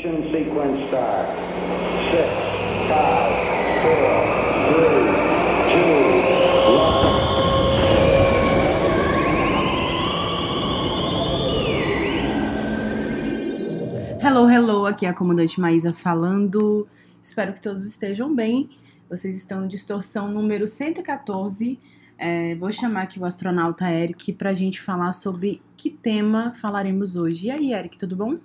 Ignition sequence start. Six, five, four, three, two, one. Hello, hello, aqui é a comandante Maísa falando. Espero que todos estejam bem. Vocês estão no Distorção número 114. É, vou chamar aqui o astronauta Eric para a gente falar sobre que tema falaremos hoje. E aí, Eric, tudo bom?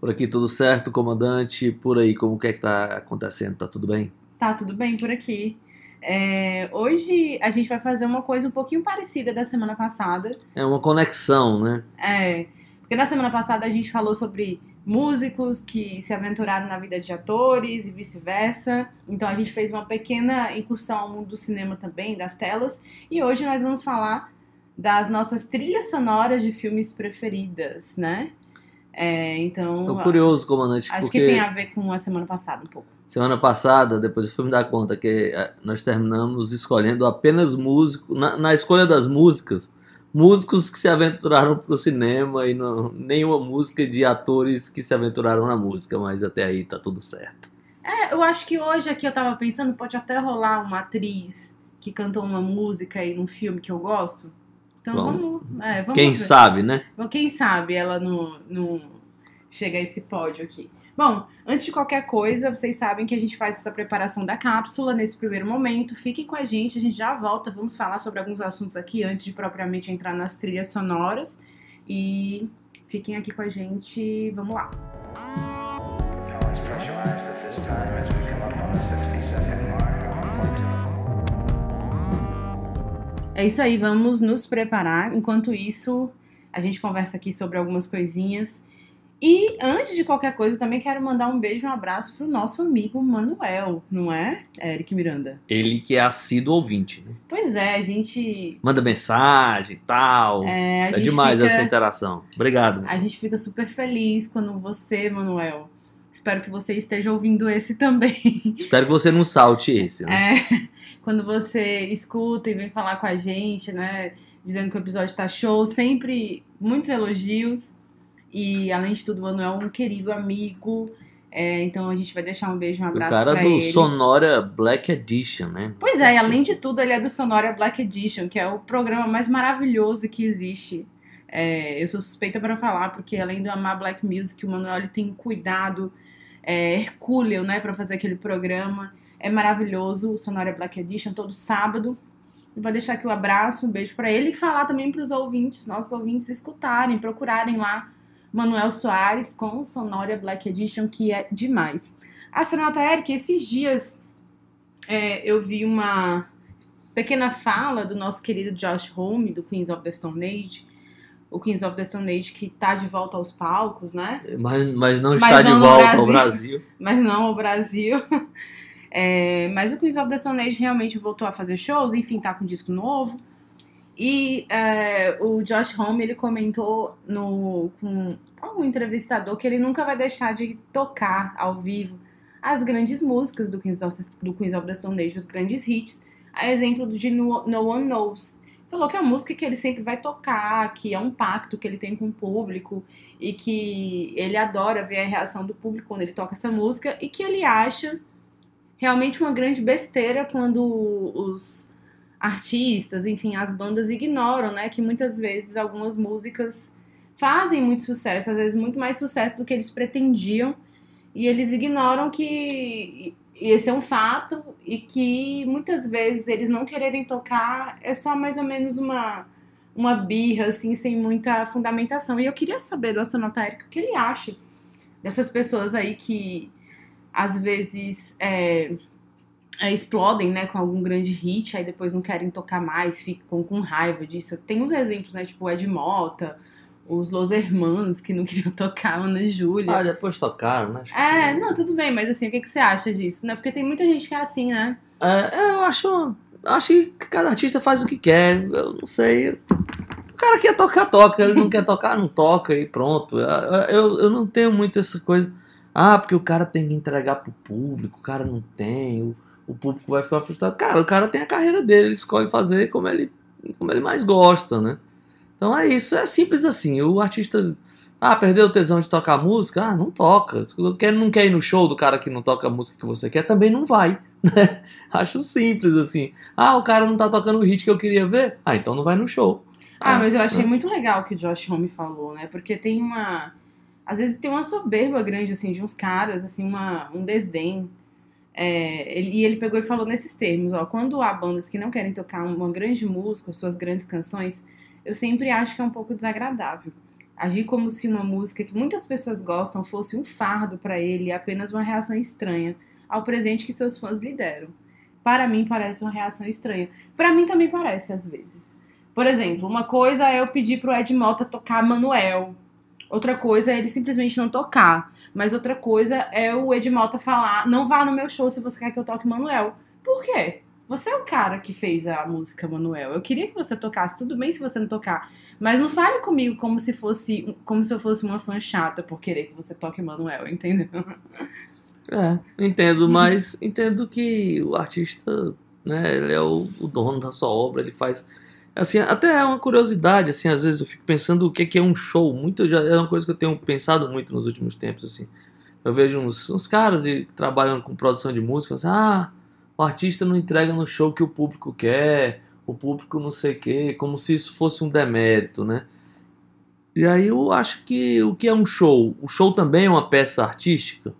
Por aqui tudo certo, comandante? Por aí, como que é que tá acontecendo? Tá tudo bem? Tá tudo bem por aqui. É, hoje a gente vai fazer uma coisa um pouquinho parecida da semana passada. É uma conexão, né? É, porque na semana passada a gente falou sobre músicos que se aventuraram na vida de atores e vice-versa. Então a gente fez uma pequena incursão ao mundo do cinema também, das telas. E hoje nós vamos falar das nossas trilhas sonoras de filmes preferidas, né? É, então. Tô curioso, comandante, Acho que tem a ver com a semana passada um pouco. semana passada, depois eu fui me dar conta que eh, nós terminamos escolhendo apenas músicos, na, na escolha das músicas, músicos que se aventuraram pro cinema e não, nenhuma música de atores que se aventuraram na música, mas até aí tá tudo certo. É, eu acho que hoje aqui eu tava pensando, pode até rolar uma atriz que cantou uma música aí num filme que eu gosto. Então Vamos. vamos. é, vamos Quem ver. sabe, né? Quem sabe ela não, não chega a esse pódio aqui. Bom, antes de qualquer coisa, vocês sabem que a gente faz essa preparação da cápsula nesse primeiro momento. Fiquem com a gente, a gente já volta. Vamos falar sobre alguns assuntos aqui antes de propriamente entrar nas trilhas sonoras. E fiquem aqui com a gente. Vamos lá. Now É isso aí, vamos nos preparar. Enquanto isso, a gente conversa aqui sobre algumas coisinhas. E antes de qualquer coisa, eu também quero mandar um beijo e um abraço pro nosso amigo Manuel, não é, Eric Miranda? Ele que é assíduo ouvinte, né? Pois é, a gente. Manda mensagem e tal. É, a É demais fica, essa interação. Obrigado. A gente fica super feliz quando você, Manuel. Espero que você esteja ouvindo esse também. Espero que você não salte esse, né? É, quando você escuta e vem falar com a gente, né? Dizendo que o episódio tá show, sempre muitos elogios. E além de tudo, o Manuel é um querido amigo. É, então a gente vai deixar um beijo, um O abraço cara pra do ele. Sonora Black Edition, né? Pois é, e além de tudo, ele é do Sonora Black Edition, que é o programa mais maravilhoso que existe. É, eu sou suspeita para falar, porque além eu amar Black Music, o Manuel tem um cuidado é, hercúleo, né, para fazer aquele programa. É maravilhoso, o Sonora Black Edition, todo sábado. Vou deixar aqui o abraço, um beijo para ele e falar também para os ouvintes, nossos ouvintes, escutarem, procurarem lá Manuel Soares com o Sonora Black Edition, que é demais. Astronauta Eric, esses dias é, eu vi uma pequena fala do nosso querido Josh Homme, do Queens of the Stone Age. O Queens of the Stone Age que tá de volta aos palcos, né? Mas, mas não Mas está não de volta ao Brasil. Brasil. Mas não ao Brasil. É, mas o Queens of the Stone Age realmente voltou a fazer shows, enfim, tá com disco novo. E é, o Josh Homme, ele comentou no, com algum entrevistador que ele nunca vai deixar de tocar ao vivo as grandes músicas do Queens of, do Queens of the Stone Age, os grandes hits, a exemplo de No, no One Knows. Falou que é a música que ele sempre vai tocar, que é um pacto que ele tem com o público e que ele adora ver a reação do público quando ele toca essa música e que ele acha realmente uma grande besteira quando os artistas, enfim, as bandas ignoram, né, que muitas vezes algumas músicas fazem muito sucesso, às vezes muito mais sucesso do que eles pretendiam, e eles ignoram que esse é um fato e que muitas vezes eles não quererem tocar é só mais ou menos uma uma birra assim, sem muita fundamentação. E eu queria saber do astronauta Eric o que ele acha dessas pessoas aí que às vezes é, é, explodem, né, com algum grande hit, aí depois não querem tocar mais, ficam com raiva disso. Tem uns exemplos, né, tipo Ed Mota, os Los Hermanos que não queriam tocar, Ana Júlia. Ah, depois tocaram, né? É, não, tudo bem, mas assim, o que, que você acha disso, né? Porque tem muita gente que é assim, né? É, é, eu acho. Acho que cada artista faz o que quer. Eu não sei. O cara quer tocar, toca. Ele não quer tocar, não toca e pronto. Eu, eu, eu não tenho muito essa coisa. Ah, porque o cara tem que entregar pro público, o cara não tem, o, o público vai ficar frustrado. Cara, o cara tem a carreira dele, ele escolhe fazer como ele, como ele mais gosta, né? Então é isso, é simples assim. O artista Ah, perdeu o tesão de tocar música? Ah, não toca. Se quer, não quer ir no show do cara que não toca a música que você quer, também não vai. né? Acho simples assim. Ah, o cara não tá tocando o hit que eu queria ver? Ah, então não vai no show. Ah, mas eu achei muito legal o que o Josh Homme falou, né? Porque tem uma. Às vezes tem uma soberba grande, assim, de uns caras, assim, uma, um desdém. É, ele- e ele pegou e falou nesses termos, ó. Quando há bandas que não querem tocar uma grande música, suas grandes canções, eu sempre acho que é um pouco desagradável. Agir como se uma música que muitas pessoas gostam fosse um fardo pra ele e apenas uma reação estranha ao presente que seus fãs lhe deram. Para mim parece uma reação estranha. Pra mim também parece às vezes. Por exemplo, uma coisa é eu pedir pro Ed Mota tocar Manuel. Outra coisa é ele simplesmente não tocar. Mas outra coisa é o Ed Mota falar: não vá no meu show se você quer que eu toque Manuel. Por quê? Você é o cara que fez a música Manuel. Eu queria que você tocasse, tudo bem se você não tocar. Mas não fale comigo como se fosse como se eu fosse uma fã chata por querer que você toque Manuel, entendeu? É, entendo, mas entendo que o artista, né, ele é o, o dono da sua obra, ele faz. Assim, até é uma curiosidade, assim, às vezes eu fico pensando o que que é um show. Muito já é uma coisa que eu tenho pensado muito nos últimos tempos, assim. Eu vejo uns, uns caras e, trabalhando com produção de música, assim, ah, o artista não entrega no show que o público quer, o público não sei o quê, como se isso fosse um demérito, né? E aí eu acho que o que é um show? O show também é uma peça artística.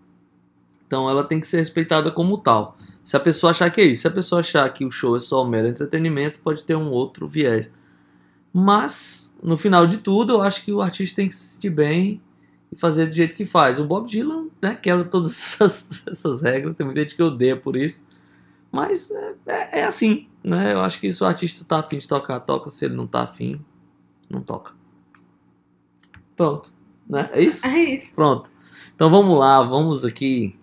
Então ela tem que ser respeitada como tal. Se a pessoa achar que é isso, se a pessoa achar que o show é só um mero entretenimento, pode ter um outro viés. Mas, no final de tudo, eu acho que o artista tem que se sentir bem e fazer do jeito que faz. O Bob Dylan, né, quebra todas essas, essas regras, tem muita gente que odeia por isso. Mas é, é- é assim, né? Eu acho que se o artista tá afim de tocar, toca. Se ele não tá afim, não toca. Pronto, né? É isso? É isso. Pronto. Então vamos lá, vamos aqui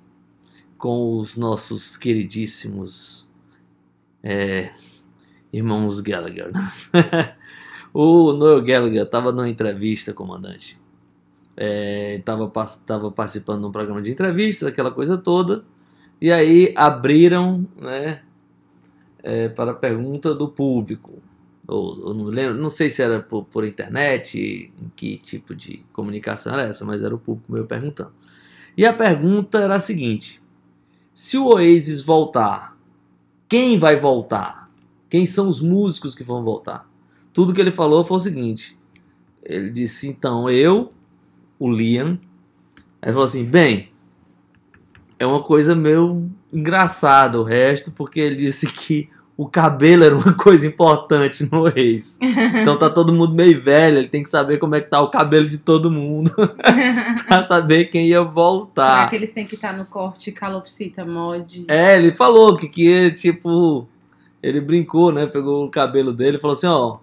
com os nossos queridíssimos é, irmãos Gallagher. o Noel Gallagher estava numa entrevista, comandante. Estava tava participando de um programa de entrevistas, aquela coisa toda. E aí abriram né, é, para pergunta do público. Ou, ou não, lembro, não sei se era por, por internet, em que tipo de comunicação era essa, mas era o público meu perguntando. E a pergunta era a seguinte: se o Oasis voltar, quem vai voltar? Quem são os músicos que vão voltar? Tudo que ele falou foi o seguinte: ele disse, então, eu, o Liam. Aí ele falou assim: bem, é uma coisa meio engraçada o resto, porque ele disse que o cabelo era uma coisa importante no Oasis. Então tá todo mundo meio velho, ele tem que saber como é que tá o cabelo de todo mundo pra saber quem ia Será voltar. que eles têm que estar no corte calopsita mod? É, ele falou que, que tipo, ele brincou, né? Pegou o cabelo dele e falou assim, ó,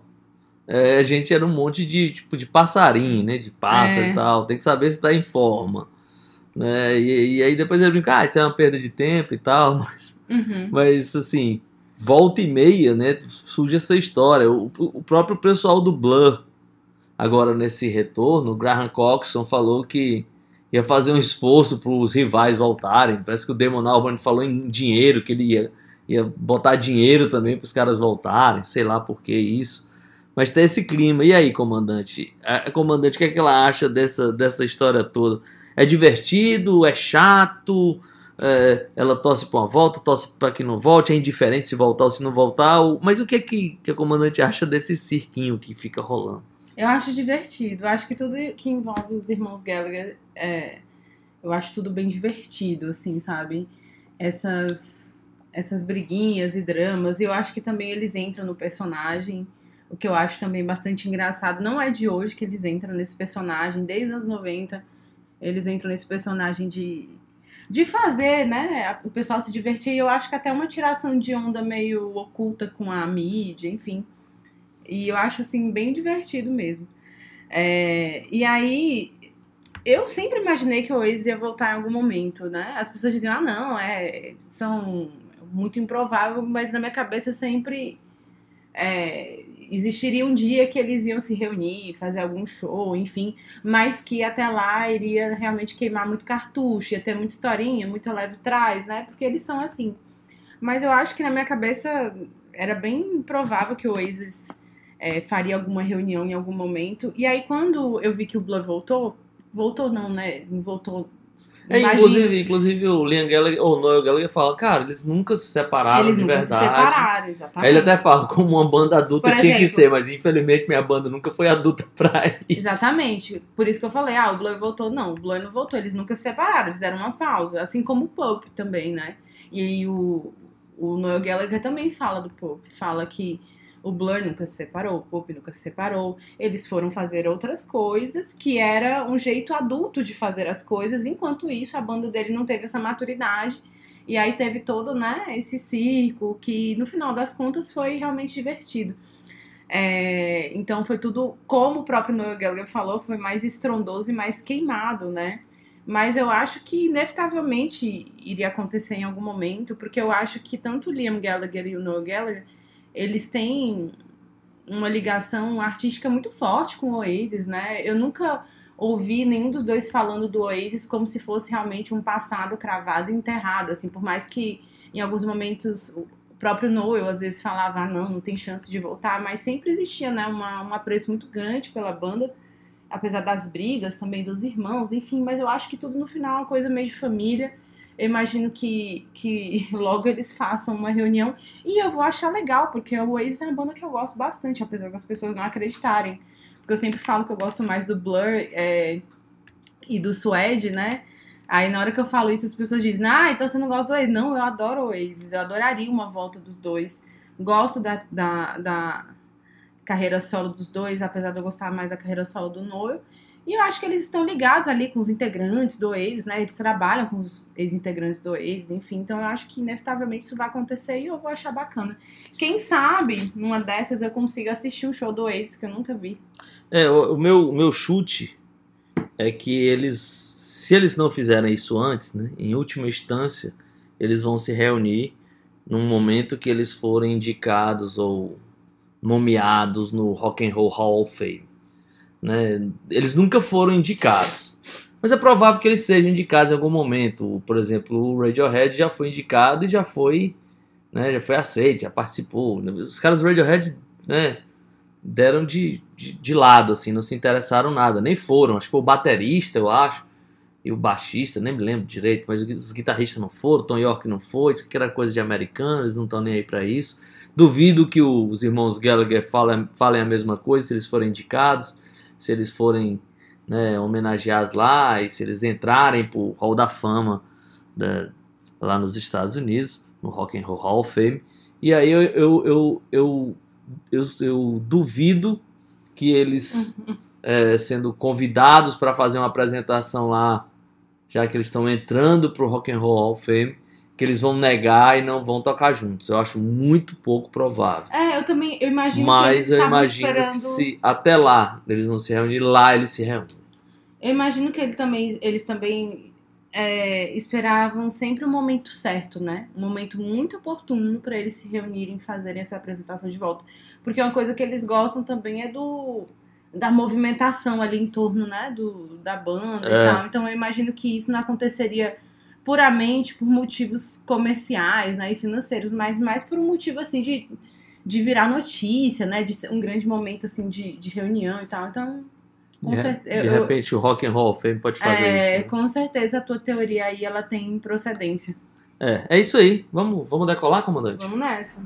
é, a gente era um monte de tipo de passarinho, né? De pássaro É. e tal, tem que saber se tá em forma. Né? E, e aí depois ele brincou, ah, isso é uma perda de tempo e tal, mas Uhum. mas, assim, volta e meia, né? Surge essa história. O, o próprio pessoal do Blur, agora nesse retorno, o Graham Coxon falou que ia fazer um esforço para os rivais voltarem. Parece que o Damon Albarn falou em dinheiro, que ele ia, ia botar dinheiro também para os caras voltarem. Sei lá por que isso. Mas tem esse clima. E aí, comandante? A, comandante, o que, é que ela acha dessa, dessa história toda? É divertido? É chato? É, ela torce para uma volta, torce para que não volte, é indiferente se voltar ou se não voltar. ou- Mas o que é que, que a comandante acha desse cirquinho que fica rolando? Eu acho divertido. Eu acho que tudo que envolve os irmãos Gallagher, é, eu acho tudo bem divertido, assim, sabe? Essas, essas briguinhas e dramas. E eu acho que também eles entram no personagem. O que eu acho também bastante engraçado. Não é de hoje que eles entram nesse personagem, desde os anos 90. Eles entram nesse personagem de, de fazer, né? O pessoal se divertir. E eu acho que até uma tiração de onda meio oculta com a mídia, enfim. E eu acho, assim, bem divertido mesmo. É, e aí, eu sempre imaginei que o Oasis ia voltar em algum momento, né? As pessoas diziam, ah, não, é, são muito improvável, mas na minha cabeça sempre é, existiria um dia que eles iam se reunir, fazer algum show, enfim, mas que até lá iria realmente queimar muito cartucho, ia ter muita historinha, muito leve trás, né? Porque eles são assim. Mas eu acho que na minha cabeça era bem provável que o Oasis é, faria alguma reunião em algum momento. E aí, quando eu vi que o Blur voltou, voltou não, né? Voltou. É, Imagina- inclusive, inclusive o Liam Gallagher, ou o Noel Gallagher fala, cara, eles nunca se separaram eles de nunca verdade. se separaram, exatamente. Aí ele até fala, como uma banda adulta Por tinha que exemplo- ser, mas infelizmente minha banda nunca foi adulta pra isso. Exatamente. Por isso que eu falei, ah, o Blur voltou. Não, o Blur não voltou. Eles nunca se separaram, eles deram uma pausa. Assim como o Pope também, né? E aí o, o Noel Gallagher também fala do Pope. Fala que o Blur nunca se separou, o Pope nunca se separou. Eles foram fazer outras coisas, que era um jeito adulto de fazer as coisas. Enquanto isso, a banda dele não teve essa maturidade. E aí teve todo, né, esse circo, que no final das contas foi realmente divertido. É, então foi tudo, como o próprio Noel Gallagher falou, foi mais estrondoso e mais queimado, né? Mas eu acho que inevitavelmente iria acontecer em algum momento, porque eu acho que tanto o Liam Gallagher e o Noel Gallagher, eles têm uma ligação artística muito forte com o Oasis, né? Eu nunca ouvi nenhum dos dois falando do Oasis como se fosse realmente um passado cravado e enterrado, assim, por mais que em alguns momentos o próprio Noel às vezes falava, ah, não, não tem chance de voltar, mas sempre existia, né, uma, um apreço muito grande pela banda, apesar das brigas também dos irmãos, enfim, mas eu acho que tudo no final é uma coisa meio de família. Eu imagino que, que logo eles façam uma reunião e eu vou achar legal, porque o Oasis é uma banda que eu gosto bastante, apesar das pessoas não acreditarem. Porque eu sempre falo que eu gosto mais do Blur é, e do Suede, né? Aí na hora que eu falo isso, as pessoas dizem, ah, então você não gosta do Oasis. Não, eu adoro o Oasis, eu adoraria uma volta dos dois. Gosto da, da, da carreira solo dos dois, apesar de eu gostar mais da carreira solo do Noel. E eu acho que eles estão ligados ali com os integrantes do Oasis, né? Eles trabalham com os ex-integrantes do Oasis, enfim. Então eu acho que inevitavelmente isso vai acontecer e eu vou achar bacana. Quem sabe, numa dessas, eu consiga assistir um show do Oasis que eu nunca vi. É, o, o meu, o meu chute é que eles, se eles não fizerem isso antes, né, em última instância, eles vão se reunir num momento que eles forem indicados ou nomeados no Rock and Roll Hall of Fame. Né? Eles nunca foram indicados. Mas é provável que eles sejam indicados em algum momento. Por exemplo, o Radiohead já foi indicado e já foi, né, já foi aceito, já participou. Os caras do Radiohead, né, deram de, de, de lado, assim, não se interessaram nada, nem foram. Acho que foi o baterista, eu acho, e o baixista, nem me lembro direito, mas os guitarristas não foram, Tom York não foi, isso aqui era coisa de americanos, eles não estão nem aí pra isso. Duvido que os irmãos Gallagher falem, falem a mesma coisa se eles forem indicados, se eles forem né, homenageados lá e se eles entrarem pro Hall da Fama da- lá nos Estados Unidos, no Rock and Roll Hall of Fame. E aí eu, eu, eu, eu, eu, eu duvido que eles, é, sendo convidados para fazer uma apresentação lá, já que eles estão entrando pro Rock and Roll Hall of Fame, que eles vão negar e não vão tocar juntos. Eu acho muito pouco provável. É, eu também, eu imagino que Mas eles eu imagino esperando... que se até lá eles não se reunirem, lá eles se reúnem. Eu imagino que ele também, eles também é, esperavam sempre o momento certo, né? Um momento muito oportuno para eles se reunirem e fazerem essa apresentação de volta. Porque uma coisa que eles gostam também é do da movimentação ali em torno, né, do, da banda É. e tal. Então eu imagino que isso não aconteceria puramente por motivos comerciais, né, e financeiros, mas mais por um motivo assim de, de virar notícia, né, de ser um grande momento assim de, de reunião e tal. Então, com De, re- certeza, de repente o Rock and Roll of Fame pode fazer é, isso. né? com certeza a tua teoria aí ela tem procedência. É, é isso aí. Vamos, vamos decolar, comandante? Vamos nessa.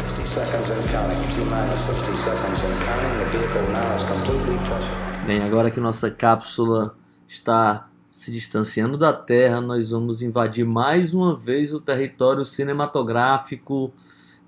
60 seconds and counting. T minus 60 seconds and counting. The vehicle now is completely. Bem, agora que nossa cápsula está se distanciando da Terra, nós vamos invadir mais uma vez o território cinematográfico.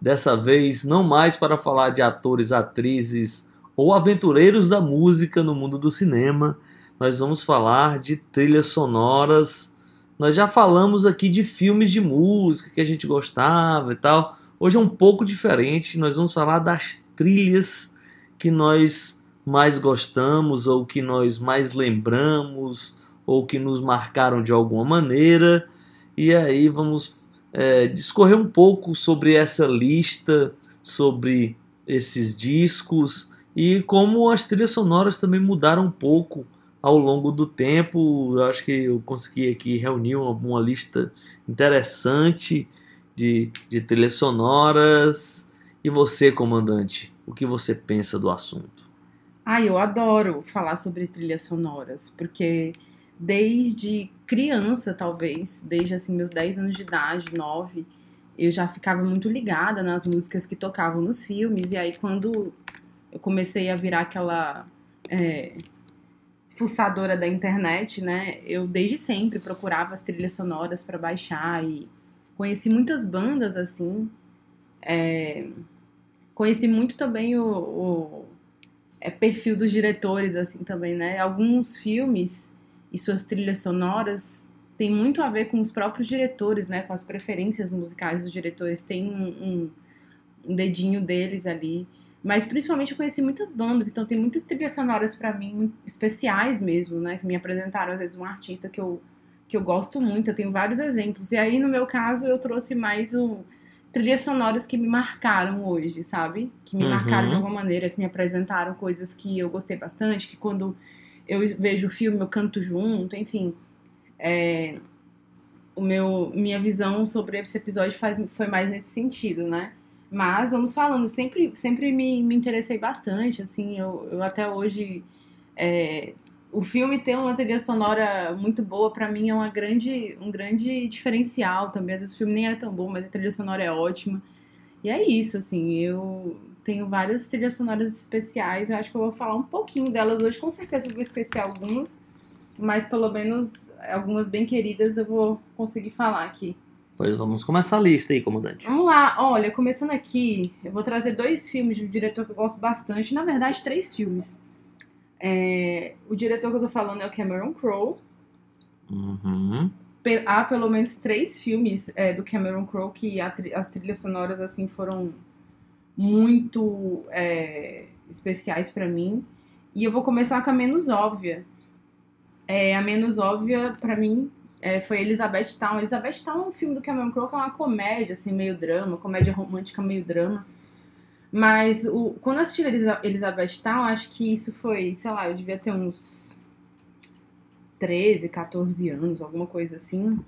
Dessa vez, não mais para falar de atores, atrizes ou aventureiros da música no mundo do cinema. Nós vamos falar de trilhas sonoras. Nós já falamos aqui de filmes de música que a gente gostava e tal. Hoje é um pouco diferente. Nós vamos falar das trilhas que nós mais gostamos ou que nós mais lembramos ou que nos marcaram de alguma maneira. E aí vamos é, discorrer um pouco sobre essa lista, sobre esses discos e como as trilhas sonoras também mudaram um pouco ao longo do tempo. Eu acho que eu consegui aqui reunir uma, uma lista interessante de, de trilhas sonoras. E você, comandante, o que você pensa do assunto? Ah, eu adoro falar sobre trilhas sonoras, porque desde criança, talvez, desde assim meus 10 anos de idade, 9, eu já ficava muito ligada nas músicas que tocavam nos filmes, e aí quando eu comecei a virar aquela é, fuçadora da internet, né, eu desde sempre procurava as trilhas sonoras para baixar e conheci muitas bandas assim, é, conheci muito também o, o é, perfil dos diretores, assim, também, né? Alguns filmes e suas trilhas sonoras têm muito a ver com os próprios diretores, né? Com as preferências musicais dos diretores. Tem um, um, um dedinho deles ali. Mas principalmente eu conheci muitas bandas, então tem muitas trilhas sonoras para mim especiais mesmo, né? Que me apresentaram às vezes um artista que eu, que eu gosto muito. Eu tenho vários exemplos. E aí, no meu caso, eu trouxe mais o trilhas sonoras que me marcaram hoje, sabe? Que me Uhum. marcaram de alguma maneira, que me apresentaram coisas que eu gostei bastante, que quando eu vejo o filme eu canto junto, enfim. É, o meu, minha visão sobre esse episódio faz, foi mais nesse sentido, né? Mas vamos falando, sempre, sempre me, me interessei bastante, assim, eu, eu até hoje. é, o filme ter uma trilha sonora muito boa, pra mim, é uma grande, um grande diferencial também. Às vezes o filme nem é tão bom, mas a trilha sonora é ótima. E é isso, assim, eu tenho várias trilhas sonoras especiais, eu acho que eu vou falar um pouquinho delas hoje, com certeza eu vou esquecer algumas, mas pelo menos algumas bem queridas eu vou conseguir falar aqui. Pois vamos começar a lista aí, comandante. Vamos lá, olha, começando aqui, eu vou trazer dois filmes de um diretor que eu gosto bastante, na verdade, três filmes. É, o diretor que eu tô falando é o Cameron Crowe. Uhum. Há pelo menos três filmes é, do Cameron Crowe que tri- as trilhas sonoras assim foram muito é, especiais pra mim. E eu vou começar com a menos óbvia. É, a menos óbvia pra mim é, foi Elizabeth Town. Elizabeth Town é um filme do Cameron Crowe que é uma comédia assim meio drama, comédia romântica meio drama. Mas o, quando eu assisti Elizabeth Town, acho que isso foi, sei lá, eu devia ter uns 13, 14 anos, alguma coisa assim.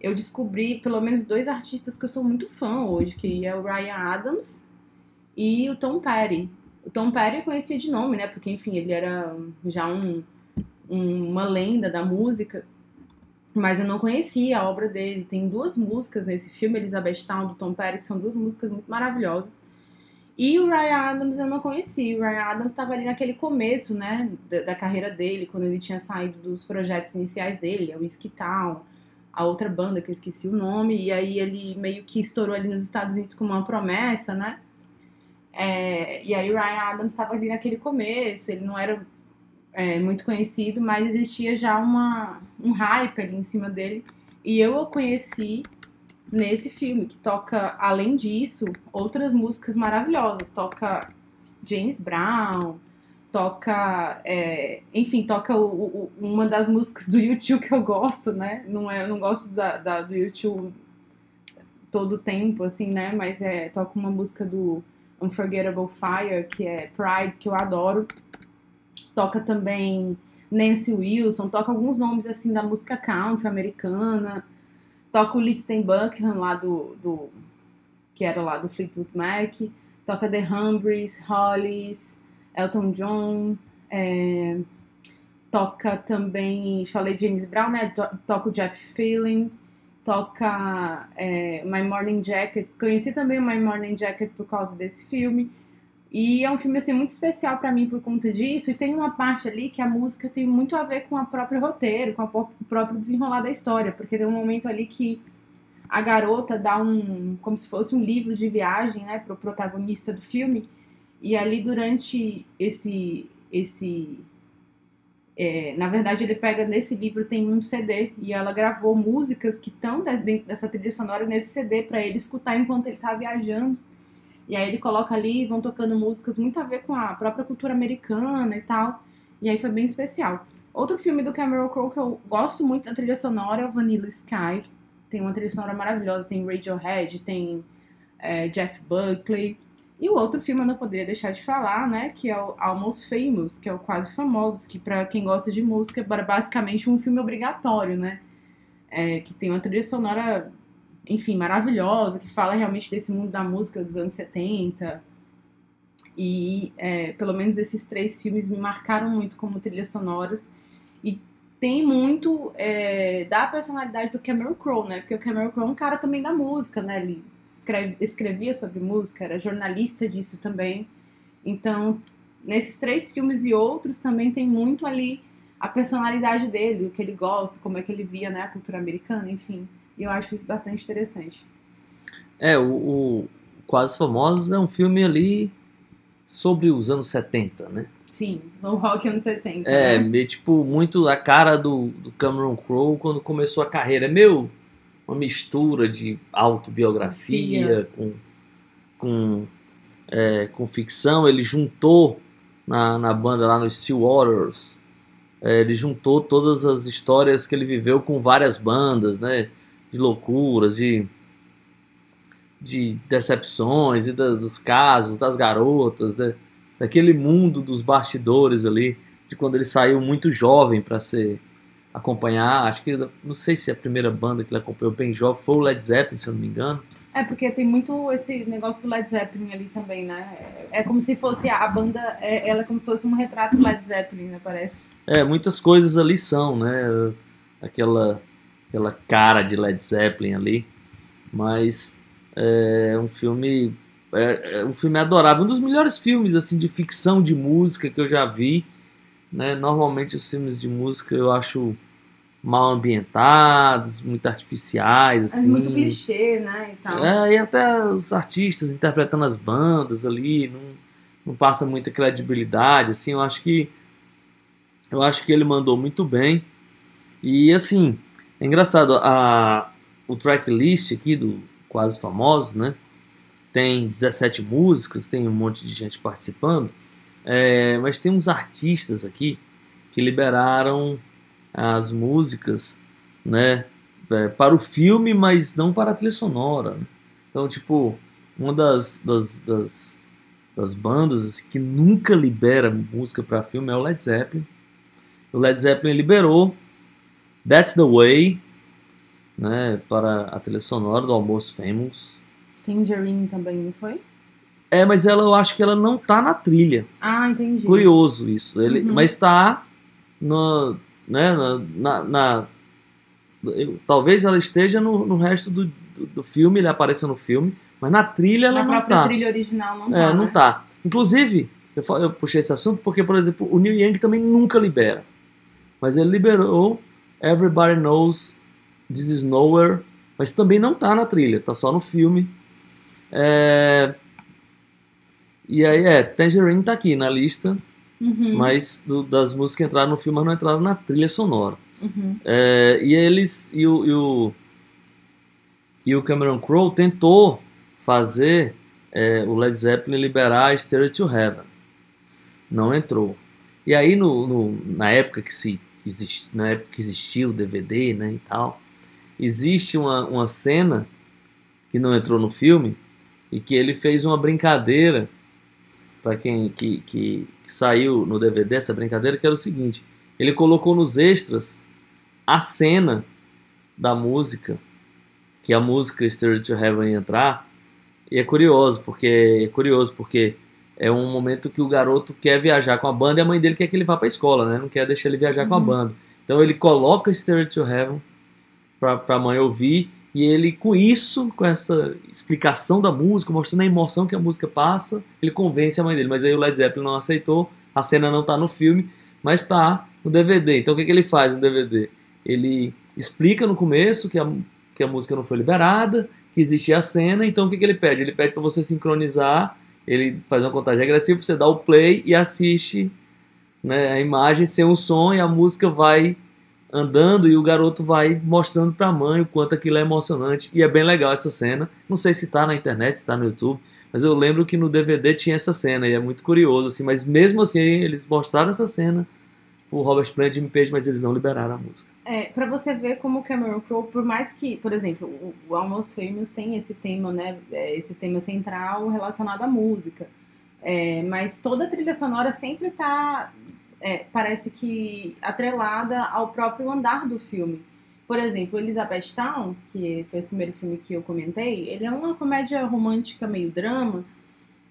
Eu descobri pelo menos dois artistas que eu sou muito fã hoje, que é o Ryan Adams e o Tom Petty. O Tom Petty eu conhecia de nome, né? Porque, enfim, ele era já um, um- uma lenda da música. Mas eu não conhecia a obra dele. Tem duas músicas nesse filme, Elizabeth Town, do Tom Petty, que são duas músicas muito maravilhosas. E o Ryan Adams eu não conheci. O Ryan Adams estava ali naquele começo, né, da, da carreira dele, quando ele tinha saído dos projetos iniciais dele, a Whiskey Town, a outra banda que eu esqueci o nome, e aí ele meio que estourou ali nos Estados Unidos como uma promessa, né? É, e aí o Ryan Adams estava ali naquele começo, ele não era é, muito conhecido, mas existia já uma, um hype ali em cima dele. E eu o conheci nesse filme, que toca, além disso, outras músicas maravilhosas. Toca James Brown, toca. é, enfim, toca o- o- uma das músicas do YouTube que eu gosto, né? Não é, eu não gosto da, da- do YouTube todo tempo, assim, né? Mas é, toca uma música do Unforgettable Fire, que é Pride, que eu adoro. Toca também Nancy Wilson, toca alguns nomes assim da música country americana. Toca o Litsten Buckingham lá do, do. que era lá do Fleetwood Mac. Toca The Humphreys, Hollies, Elton John. é, toca também. Falei James Brown, né? To- Toca o Jeff Feeling. Toca é, My Morning Jacket. Conheci também o My Morning Jacket por causa desse filme. E é um filme assim muito especial pra mim por conta disso. E tem uma parte ali que a música tem muito a ver com a própria roteiro, com o próprio desenrolar da história, porque tem um momento ali que a garota dá um, como se fosse um livro de viagem, né, pro protagonista do filme. E ali durante esse esse é, na verdade, ele pega nesse livro tem um CD e ela gravou músicas que estão dentro dessa trilha sonora nesse CD pra ele escutar enquanto ele tá viajando. E aí ele coloca ali, vão tocando músicas muito a ver com a própria cultura americana e tal. E aí foi bem especial. Outro filme do Cameron Crowe que eu gosto muito da trilha sonora é o Vanilla Sky. Tem uma trilha sonora maravilhosa, tem Radiohead, tem é, Jeff Buckley. E o outro filme eu não poderia deixar de falar, né? Que é o Almost Famous, que é o Quase Famosos, que pra quem gosta de música é basicamente um filme obrigatório, né? É, que tem uma trilha sonora, enfim, maravilhosa, que fala realmente desse mundo da música dos anos 70. E é, pelo menos esses três filmes me marcaram muito como trilhas sonoras. E tem muito é, da personalidade do Cameron Crowe, né? Porque o Cameron Crowe é um cara também da música, né? Ele escreve- escrevia sobre música, era jornalista disso também. Então, nesses três filmes e outros também tem muito ali a personalidade dele, o que ele gosta, como é que ele via né, a cultura americana, enfim. E eu acho isso bastante interessante. É, o, o Quase Famosos é um filme ali sobre os anos 70, né? Sim, no rock anos 70. É, né? meio, tipo, muito a cara do, do Cameron Crowe quando começou a carreira. É meio uma mistura de autobiografia com, com, é, com ficção. Ele juntou na, na banda lá no Steel Waters, é, ele juntou todas as histórias que ele viveu com várias bandas, né? De loucuras, de, de decepções e da- dos casos, das garotas, né? daquele mundo dos bastidores ali, de quando ele saiu muito jovem para ser acompanhar, acho que não sei se a primeira banda que ele acompanhou bem jovem foi o Led Zeppelin, se eu não me engano. É, porque tem muito esse negócio do Led Zeppelin ali também, né? É é como se fosse a banda, é, ela é como se fosse um retrato do Led Zeppelin, né? Parece. É, muitas coisas ali são, né? Aquela, aquela cara de Led Zeppelin ali, mas é um filme é, é um filme adorável, um dos melhores filmes assim de ficção de música que eu já vi, né? Normalmente os filmes de música eu acho mal ambientados, muito artificiais, É assim. muito clichê, né? E tal. É, e até os artistas interpretando as bandas ali, não, não passa muita credibilidade, assim, eu acho que eu acho que ele mandou muito bem. E assim, é engraçado, a, o tracklist aqui do Quase Famosos, né? Tem 17 músicas, tem um monte de gente participando, é, mas tem uns artistas aqui que liberaram as músicas, né? é, para o filme, mas não para a trilha sonora. Então, tipo, uma das, das, das, das bandas que nunca libera música para filme é o Led Zeppelin. O Led Zeppelin liberou That's the Way né, para a trilha sonora do Almost Famous. Tangerine também, não foi? É, mas ela, eu acho que ela não tá na trilha. Ah, entendi. Curioso isso. Ele, Uhum. Mas está no, né, na, na- na- eu- talvez ela esteja no, no resto do, do, do filme, ele apareça no filme, mas na trilha ela Na não própria tá. trilha original não tá, É, não né? tá. Inclusive, eu, eu puxei esse assunto porque, por exemplo, o Neil Young também nunca libera. Mas ele liberou Everybody Knows This Is Nowhere, mas também não tá na trilha, tá só no filme. É, E aí, é, Tangerine tá aqui na lista, Uhum, mas do- das músicas que entraram no filme, mas não entraram na trilha sonora. uhum. É, e eles e o, e o, e o Cameron Crowe tentou fazer é, o Led Zeppelin liberar Stereo to Heaven. Não entrou. E aí no, no- na época que se exist, na época que existia o DVD, né, e tal, existe uma, uma cena que não entrou no filme e que ele fez uma brincadeira para quem que, que, que saiu no DVD essa brincadeira que era o seguinte, ele colocou nos extras a cena da música, que a música Stereo to Heaven ia entrar, e é curioso, porque é curioso porque é um momento que o garoto quer viajar com a banda e a mãe dele quer que ele vá para a escola, né? Não quer deixar ele viajar com a Uhum. banda. Então ele coloca Stereo to Heaven para a mãe ouvir e ele com isso, com essa explicação da música, mostrando a emoção que a música passa, ele convence a mãe dele, mas aí o Led Zeppelin não aceitou, a cena não tá no filme, mas tá no DVD. Então o que, que ele faz no DVD? Ele explica no começo que a, que a música não foi liberada, que existia a cena, então o que, que ele pede? Ele pede para você sincronizar, ele faz uma contagem regressiva, você dá o play e assiste né, a imagem sem o som e a música vai andando e o garoto vai mostrando pra mãe o quanto aquilo é emocionante. E é bem legal essa cena. Não sei se tá na internet, se tá no YouTube, mas eu lembro que no DVD tinha essa cena e é muito curioso, assim. Mas mesmo assim, eles mostraram essa cena, o Robert Plant e Jimmy mas eles não liberaram a música. É, pra você ver como o Cameron Crowe, por mais que, por exemplo, o, o Almost Famous tem esse tema, né, é, esse tema central relacionado à música, é, mas toda a trilha sonora sempre tá, é, parece que atrelada ao próprio andar do filme. Por exemplo, Elizabeth Town, que foi esse primeiro filme que eu comentei, ele é uma comédia romântica meio drama,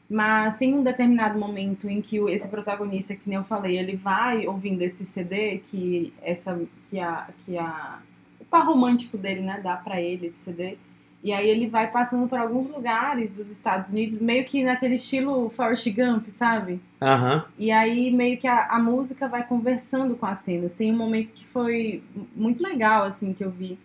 Mas tem um determinado momento em que esse protagonista, que nem eu falei, ele vai ouvindo esse CD que essa que a que a o par romântico dele, né, dá pra ele esse CD. E aí ele vai passando por alguns lugares dos Estados Unidos, meio que naquele estilo Forrest Gump, sabe? Aham. E aí meio que a, a música vai conversando com as cenas. Tem um momento que foi muito legal, assim, que eu vi.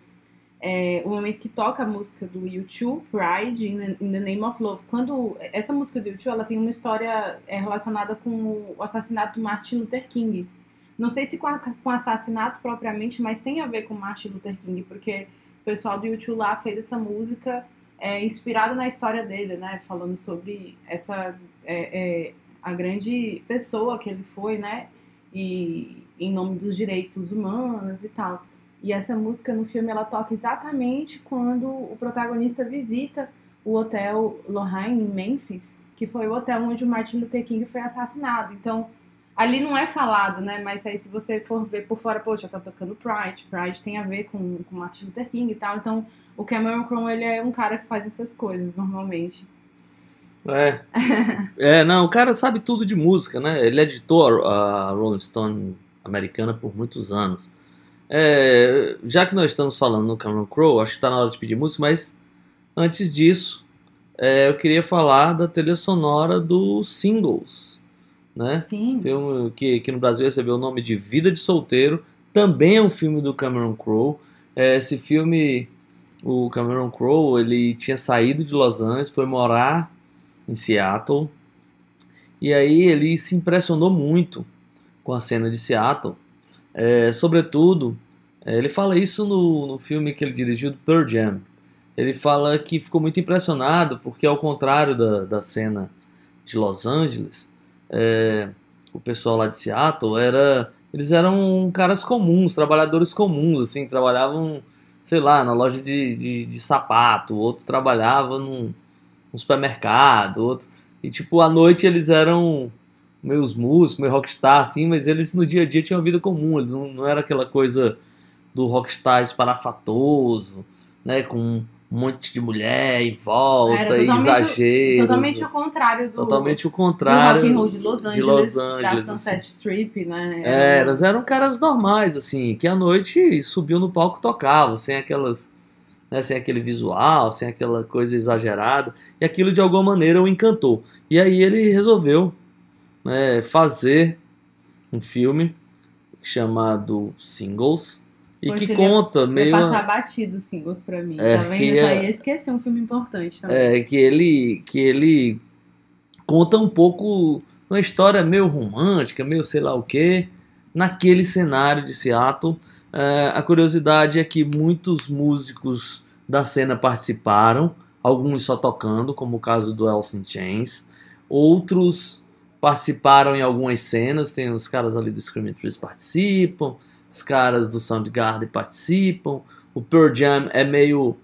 É, o momento que toca a música do U2, Pride, in the, in the Name of Love. Quando essa música do U2, ela tem uma história é, relacionada com o assassinato do Martin Luther King. Não sei se com, a, com assassinato propriamente, mas tem a ver com Martin Luther King, porque o pessoal do U2 lá fez essa música é, inspirada na história dele, né? Falando sobre essa é, é, a grande pessoa que ele foi, né? E em nome dos direitos humanos e tal. E essa música no filme ela toca exatamente quando o protagonista visita o hotel Lorraine em Memphis, que foi o hotel onde o Martin Luther King foi assassinado. Então, ali não é falado, né? Mas aí se você for ver por fora, poxa, tá tocando Pride. Pride tem a ver com, com Martin Luther King e tal. Então, o Cameron Crowe, ele é um cara que faz essas coisas normalmente. É. é, não, o cara sabe tudo de música, né? Ele editou a, a Rolling Stone americana por muitos anos. É, já que nós estamos falando no Cameron Crowe, acho que está na hora de pedir música, mas antes disso, é, eu queria falar da trilha sonora dos singles, né? Sim. Filme que, que no Brasil recebeu o nome de Vida de Solteiro, também é um filme do Cameron Crowe. É, esse filme, o Cameron Crowe, ele tinha saído de Los Angeles, foi morar em Seattle, e aí ele se impressionou muito com a cena de Seattle. É, sobretudo, é, ele fala isso no, no filme que ele dirigiu do Pearl Jam. Ele fala que ficou muito impressionado porque, ao contrário da, da cena de Los Angeles, é, o pessoal lá de Seattle era eles eram caras comuns, trabalhadores comuns, assim, trabalhavam, sei lá, na loja de, de, de sapato, outro trabalhava num, num supermercado, outro. E tipo, à noite eles eram meus músicos, meio rockstar, assim, mas eles no dia a dia tinham vida comum, eles não, não era aquela coisa do rockstar esparafatoso, né, com um monte de mulher em volta, Era totalmente- exageros. Totalmente o contrário do, Totalmente o do contrário rock and roll de Los Angeles, Los da Angeles, Sunset assim. Strip, né? É, elas eram caras normais, assim, que à noite subiam no palco e tocavam, sem aquelas. né, sem aquele visual, sem aquela coisa exagerada. E aquilo de alguma maneira o encantou. E aí ele resolveu né, fazer um filme chamado Singles. E Poxa, que ia- conta Vai meio. passar batido os singles pra mim, É, tá vendo? Eu já é- ia esquecer um filme importante também. É, que ele, que ele conta um pouco uma história meio romântica, meio sei lá o que, naquele cenário de Seattle. É, a curiosidade é que muitos músicos da cena participaram, alguns só tocando, como o caso do in Chains, outros participaram em algumas cenas, tem os caras ali do Screaming Trees participam, os caras do Soundgarden participam, o Pearl Jam é meio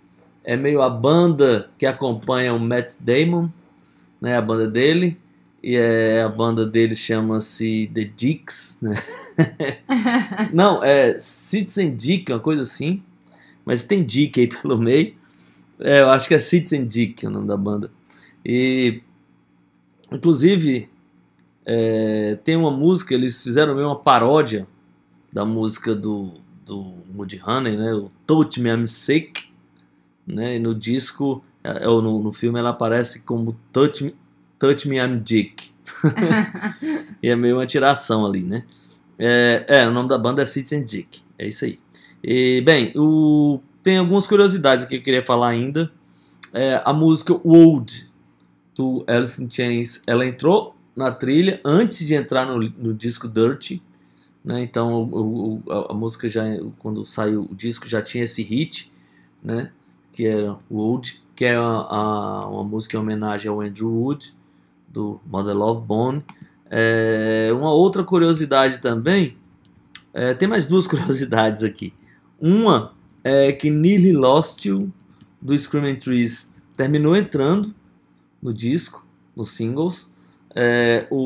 é meio a banda que acompanha o Matt Damon, né, a banda dele, e é, a banda dele chama-se The Dicks, né? Não, é Citizen Dick, uma coisa assim, mas tem Dick aí pelo meio. É, eu acho que é Citizen Dick o nome da banda. E, inclusive, é, tem uma música, eles fizeram meio uma paródia da música do, do Woody Honey, né? O Touch Me I'm Sick, né? E no disco, é, ou no, no filme, ela aparece como Touch Me, Touch Me I'm Dick. e é meio uma tiração ali, né? É, é, o nome da banda é Citizen Dick. É isso aí. E, bem, o, tem algumas curiosidades aqui que eu queria falar ainda. É, a música Wold do Alice in Chains, ela entrou na trilha antes de entrar no, no disco Dirty. Né? Então o, o, a, a música já, quando saiu o disco, já tinha esse hit, né? que era Wood, que é uma, a- uma música em homenagem ao Andrew Wood, do Mother Love Bone. É, uma outra curiosidade também, é, tem mais duas curiosidades aqui. Uma é que Nearly Lost You, do Screaming Trees, terminou entrando no disco, nos singles. É, o,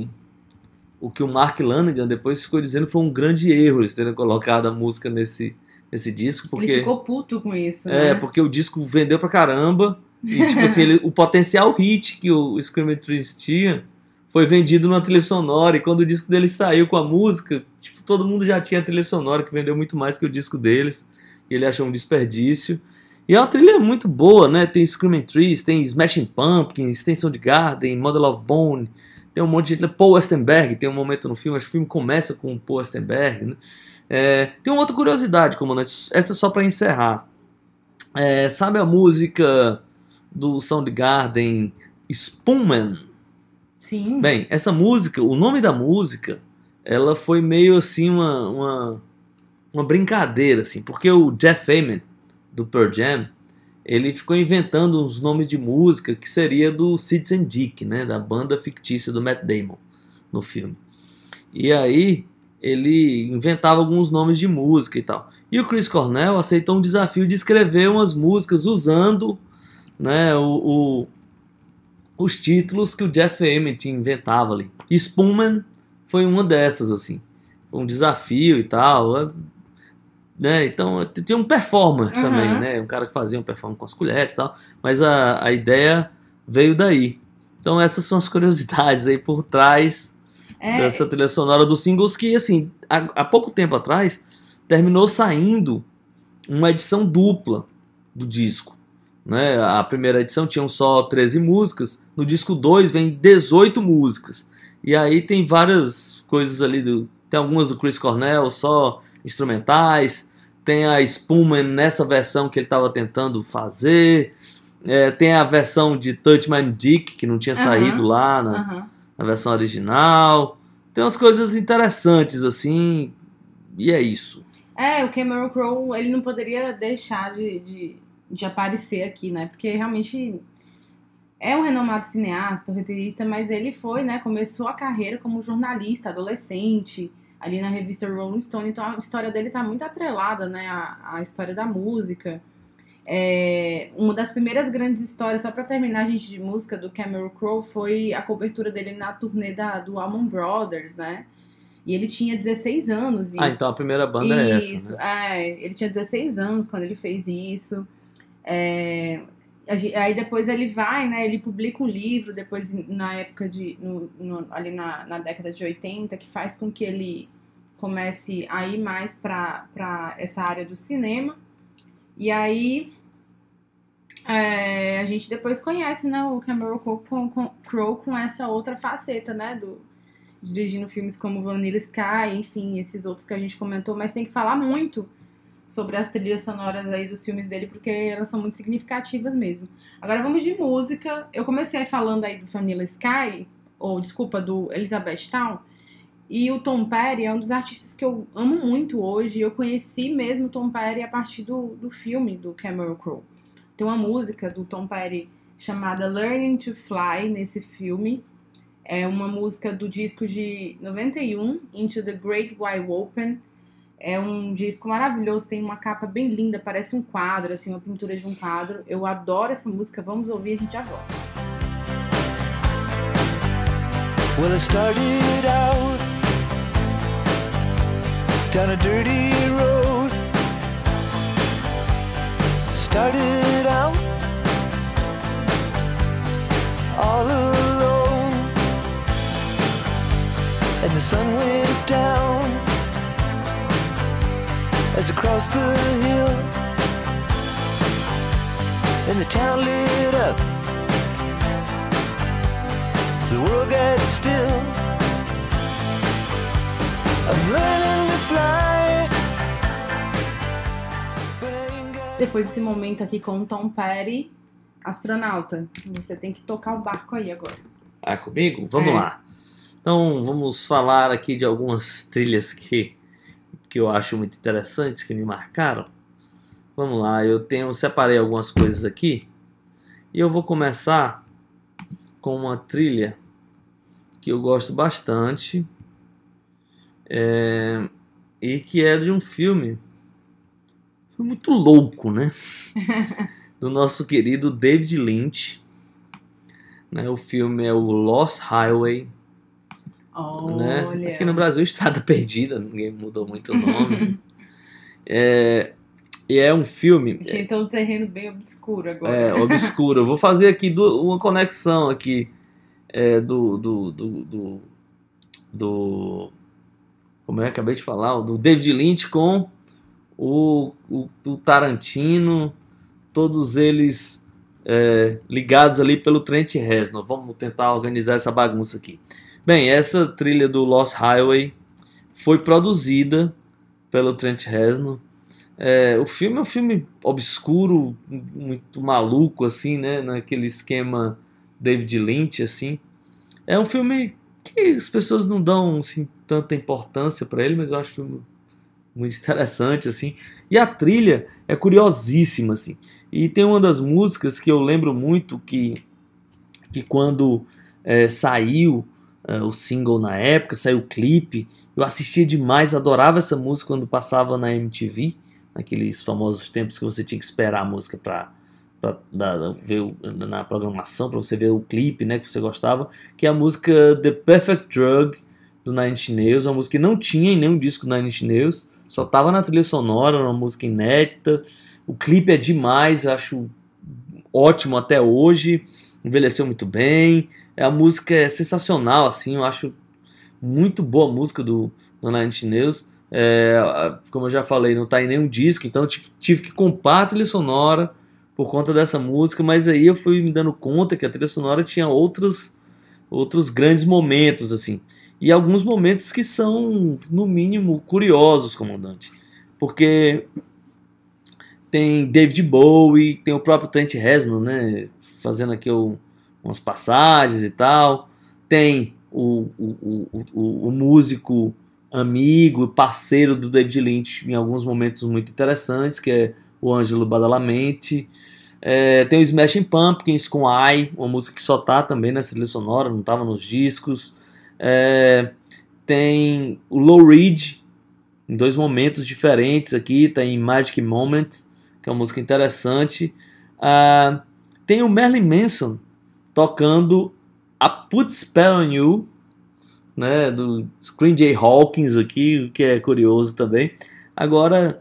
o, o que o Mark Lanigan depois ficou dizendo foi um grande erro eles terem colocado a música nesse, nesse disco, porque Ele ficou puto com isso, é, né? porque o disco vendeu pra caramba, E, tipo assim, ele- o potencial hit que o Screaming Trees tinha foi vendido numa trilha sonora. E quando o disco dele saiu com a música, tipo, todo mundo já tinha a trilha sonora, que vendeu muito mais que o disco deles. E ele achou um desperdício. E é uma trilha muito boa, né? Tem Screaming Trees, tem Smashing Pumpkins, tem Soundgarden, Model of Bone, tem um monte de... Paul Westenberg, tem um momento no filme, acho que o filme começa com o Paul Westenberg, né? É, tem uma outra curiosidade, comandante, essa é só para encerrar. É, sabe a música do Soundgarden Spoonman? Sim. Bem, essa música, o nome da música, ela foi meio assim uma, uma, uma brincadeira, assim, porque o Jeff Ament, do Pearl Jam, ele ficou inventando uns nomes de música que seria do Citizen Dick, né, da banda fictícia do Matt Damon no filme. E aí ele inventava alguns nomes de música e tal. E o Chris Cornell aceitou um desafio de escrever umas músicas usando né, o, o- os títulos que o Jeff Ament inventava ali. E Spoonman foi uma dessas, assim. Um desafio e tal. Né? Então, tinha um performer Uhum. também, né? Um cara que fazia um performance com as colheres e tal. Mas a, a ideia veio daí. Então, essas são as curiosidades aí por trás É, dessa trilha sonora dos singles que, assim, há, há pouco tempo atrás, terminou saindo uma edição dupla do disco. Né? A primeira edição tinha só 13 músicas, no disco 2 vem 18 músicas. E aí tem várias coisas ali, do, tem algumas do Chris Cornell, só instrumentais, tem a Spoonman nessa versão que ele estava tentando fazer, é, tem a versão de Touch My Dick, que não tinha Aham. saído lá na, aham. na versão original. Tem umas coisas interessantes assim, e é isso. É, o Cameron Crowe, ele não poderia deixar de, de, de aparecer aqui, né? Porque realmente é um renomado cineasta, roteirista, mas ele foi, né? Começou a carreira como jornalista, adolescente, ali na revista Rolling Stone. Então a história dele tá muito atrelada, né? À história da música. É, uma das primeiras grandes histórias, só pra terminar, gente, de música do Cameron Crowe foi a cobertura dele na turnê da, do Allman Brothers, né? E ele tinha 16 anos. Ah, isso- então a primeira banda é isso, essa, né? é. Ele tinha 16 anos quando ele fez isso. É, a aí depois ele vai, né? Ele publica um livro, depois na época de. no- no- ali na, na década de 80, que faz com que ele comece a ir mais pra essa área do cinema. E aí. é, a gente depois conhece, né, o Cameron Crowe com, com, Crowe com essa outra faceta, né, do, dirigindo filmes como Vanilla Sky, enfim, esses outros que a gente comentou, mas tem que falar muito sobre as trilhas sonoras aí dos filmes dele, porque elas são muito significativas mesmo. Agora vamos de música. Eu comecei falando aí do Vanilla Sky, ou desculpa, do Elizabeth Town, e o Tom Petty é um dos artistas que eu amo muito hoje. Eu conheci mesmo o Tom Petty a partir do, do filme do Cameron Crowe. Tem uma música do Tom Petty chamada Learning to Fly nesse filme. É uma música do disco de 91, Into the Great Wide Open. É um disco maravilhoso, tem uma capa bem linda, parece um quadro, assim, uma pintura de um quadro. Eu adoro essa música, vamos ouvir, a gente já volta. Well, started out down a dirty road. Started out all alone, and the sun went down as I crossed the hill, and the town lit up. The world got still. I'm learning to fly. Depois desse momento aqui com o Tom Petty, astronauta, você tem que tocar o barco aí agora. Ah, comigo? Vamos É. lá. Então, vamos falar aqui de algumas trilhas que, que eu acho muito interessantes, que me marcaram. Vamos lá, eu tenho separei algumas coisas aqui. E eu vou começar com uma trilha que eu gosto bastante. é, e que é de um filme. Foi muito louco, né? Do nosso querido David Lynch. Né? O filme é o Lost Highway. Né? Olha. Aqui no Brasil, Estrada Perdida, ninguém mudou muito o nome. É, E é um filme. A gente tá num terreno bem obscuro agora. É, obscuro. Eu vou fazer aqui uma conexão aqui é, do, do, do, do, do- Como é que eu acabei de falar? Do David Lynch com o, o, do Tarantino, todos eles é, ligados ali pelo Trent Reznor. Vamos tentar organizar essa bagunça aqui. Bem, essa trilha do Lost Highway foi produzida pelo Trent Reznor. É, o filme é um filme obscuro, muito maluco, assim, né? Naquele esquema David Lynch, assim. É um filme que as pessoas não dão assim, tanta importância para ele, mas eu acho o filme muito interessante, assim. E a trilha é curiosíssima, assim. E tem uma das músicas que eu lembro muito que, que quando é, saiu é, o single na época, saiu o clipe, eu assistia demais, adorava essa música quando passava na MTV naqueles famosos tempos que você tinha que esperar a música para ver na programação, para você ver o clipe, né, que você gostava, que é a música The Perfect Drug do Nine Inch Nails, uma música que não tinha em nenhum disco do Nine Inch Nails, só tava na trilha sonora, uma música inédita. O clipe é demais, acho ótimo até hoje, envelheceu muito bem. A música é sensacional, assim, eu acho muito boa a música do, do Nine Inch Nails. É, como eu já falei, não tá em nenhum disco, então tive que comprar a trilha sonora por conta dessa música, mas aí eu fui me dando conta que a trilha sonora tinha outros, outros grandes momentos, assim. E alguns momentos que são, no mínimo, curiosos, comandante. Porque tem David Bowie, tem o próprio Trent Reznor, né? Fazendo aqui o- umas passagens e tal. Tem o, o, o, o, músico amigo, parceiro do David Lynch em alguns momentos muito interessantes, que é o Ângelo Badalamenti. É, tem o Smashing Pumpkins com I, uma música que só tá também nessa trilha sonora, não tava nos discos. É, tem o Low Reed, em dois momentos diferentes aqui, tem Magic Moment, que é uma música interessante. Ah, tem o Merlin Manson tocando a Put Spell on You, né, do Screen J. Hawkins aqui, o que é curioso também. Agora,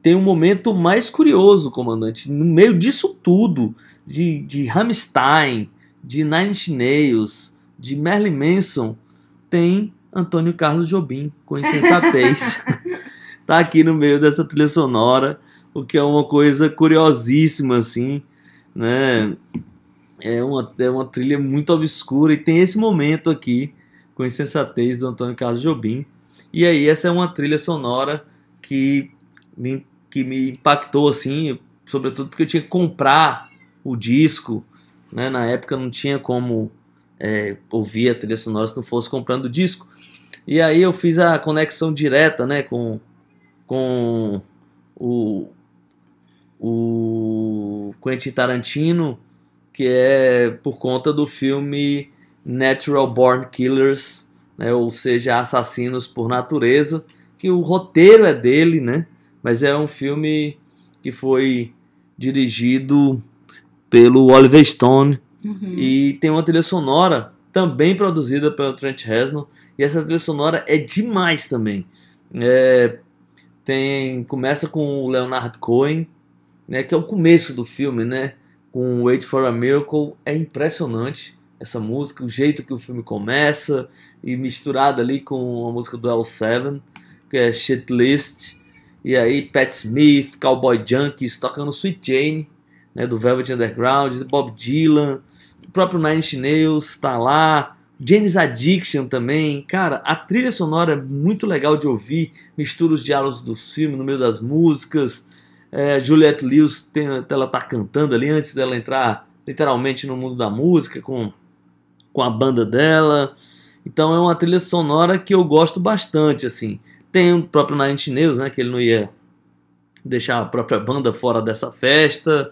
tem um momento mais curioso, comandante. No meio disso tudo, de, de Rammstein, de Nine Inch Nails, de Merlin Manson, tem Antônio Carlos Jobim, com insensatez. tá aqui no meio dessa trilha sonora, o que é uma coisa curiosíssima, assim, né? É uma, é uma trilha muito obscura e tem esse momento aqui com insensatez do Antônio Carlos Jobim. E aí, essa é uma trilha sonora que me, que me impactou, assim, sobretudo porque eu tinha que comprar o disco, né? Na época não tinha como é, ouvir a trilha sonora se não fosse comprando o disco. E aí eu fiz a conexão direta, né, com, com o, o Quentin Tarantino, que é por conta do filme Natural Born Killers, né, ou seja, Assassinos por Natureza, que o roteiro é dele, né, mas é um filme que foi dirigido pelo Oliver Stone. Uhum. e tem uma trilha sonora também produzida pelo Trent Reznor. E essa trilha sonora é demais também. É, tem começa com o Leonard Cohen, né, que é o começo do filme, né, com Wait for a Miracle, é impressionante essa música, o jeito que o filme começa e misturado ali com a música do L7, que é Shit List, e aí Pat Smith, Cowboy Junkies tocando Sweet Jane, né, do Velvet Underground, Bob Dylan, o próprio Nine Inch Nails tá lá, Janis Addiction também, cara, a trilha sonora é muito legal de ouvir, mistura os diálogos do filme no meio das músicas, é, Juliette Lewis, tem, ela tá cantando ali antes dela entrar literalmente no mundo da música com, com a banda dela, então é uma trilha sonora que eu gosto bastante, assim, tem o próprio Nine Nails, né, que ele não ia deixar a própria banda fora dessa festa,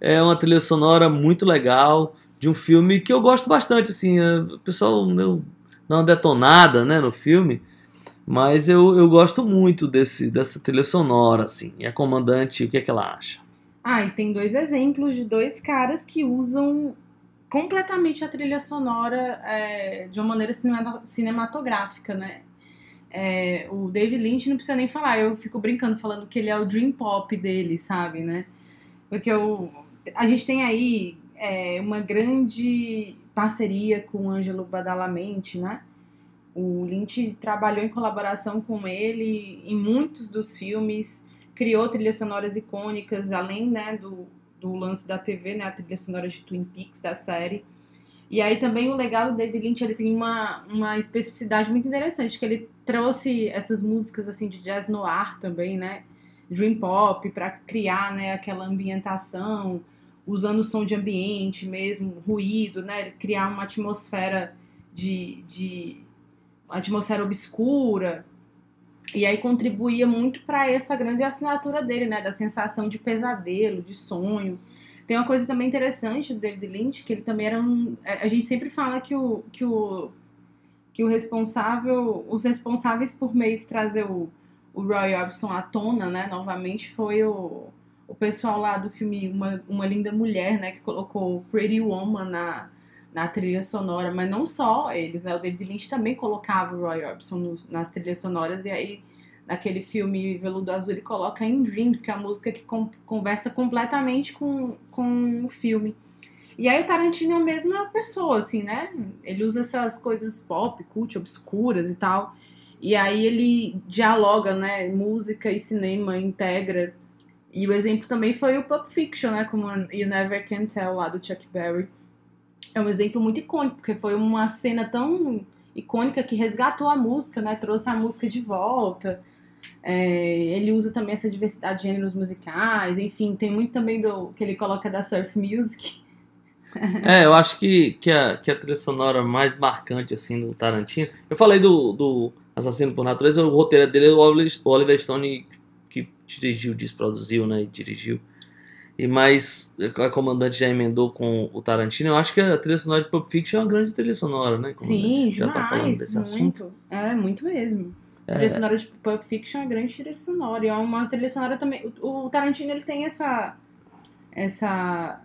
é uma trilha sonora muito legal de um filme que eu gosto bastante, assim, é, o pessoal meu, dá uma detonada, né, no filme, mas eu, eu gosto muito desse, dessa trilha sonora, assim, e a comandante, o que é que ela acha? Ah, e tem dois exemplos de dois caras que usam completamente a trilha sonora é, de uma maneira cinema- cinematográfica, né? é, o David Lynch não precisa nem falar, eu fico brincando falando que ele é o dream pop dele, sabe, né? Porque eu, a gente tem aí é, uma grande parceria com o Ângelo Badalamente, né? O Lynch trabalhou em colaboração com ele em muitos dos filmes, criou trilhas sonoras icônicas, além né, do, do lance da TV, né, a trilha sonora de Twin Peaks, da série. E aí também o legal do Lynch, ele tem uma, uma especificidade muito interessante, que ele trouxe essas músicas assim de jazz noir também, né, dream pop, para criar né, aquela ambientação, usando o som de ambiente mesmo, ruído, né, criar uma atmosfera de, de atmosfera obscura. E aí contribuía muito para essa grande assinatura dele, né, da sensação de pesadelo, de sonho. Tem uma coisa também interessante do David Lynch, que ele também era um. A a gente sempre fala que o, que o, que o responsável. Os responsáveis por meio que trazer o, o Roy Orbison à tona, né? Novamente, foi o, o pessoal lá do filme Uma, Uma Linda Mulher, né? Que colocou Pretty Woman na, na trilha sonora, mas não só eles, né? O David Lynch também colocava o Roy Orbison nos- nas trilhas sonoras, e aí naquele filme Veludo Azul ele coloca In Dreams, que é a música que con- conversa completamente com, com o filme. E aí o Tarantino é a mesma pessoa, assim, né? Ele usa essas coisas pop, cult, obscuras e tal. E aí ele dialoga, né? Música e cinema integra. E o exemplo também foi o Pulp Fiction, né? Como You Never Can Tell, lá do Chuck Berry. É um exemplo muito icônico, porque foi uma cena tão icônica que resgatou a música, né? Trouxe a música de volta. É, ele usa também essa diversidade de gêneros musicais, enfim, tem muito também do que ele coloca da surf music. É, eu acho que, que, a, que a trilha sonora mais marcante, assim, do Tarantino... Eu falei do, do Assassino por Natureza, o roteiro dele é o Oliver, Stone que dirigiu, disse, produziu, né, e dirigiu. E mais, a comandante já emendou com o Tarantino. Eu acho que a trilha sonora de Pulp Fiction é uma grande trilha sonora, né? comandante? Sim, já demais, tá falando desse assunto. muito. É, muito mesmo. A trilha sonora de Pulp Fiction é uma grande trilha sonora. E é uma trilha sonora também. O, o Tarantino ele tem essa. Essa.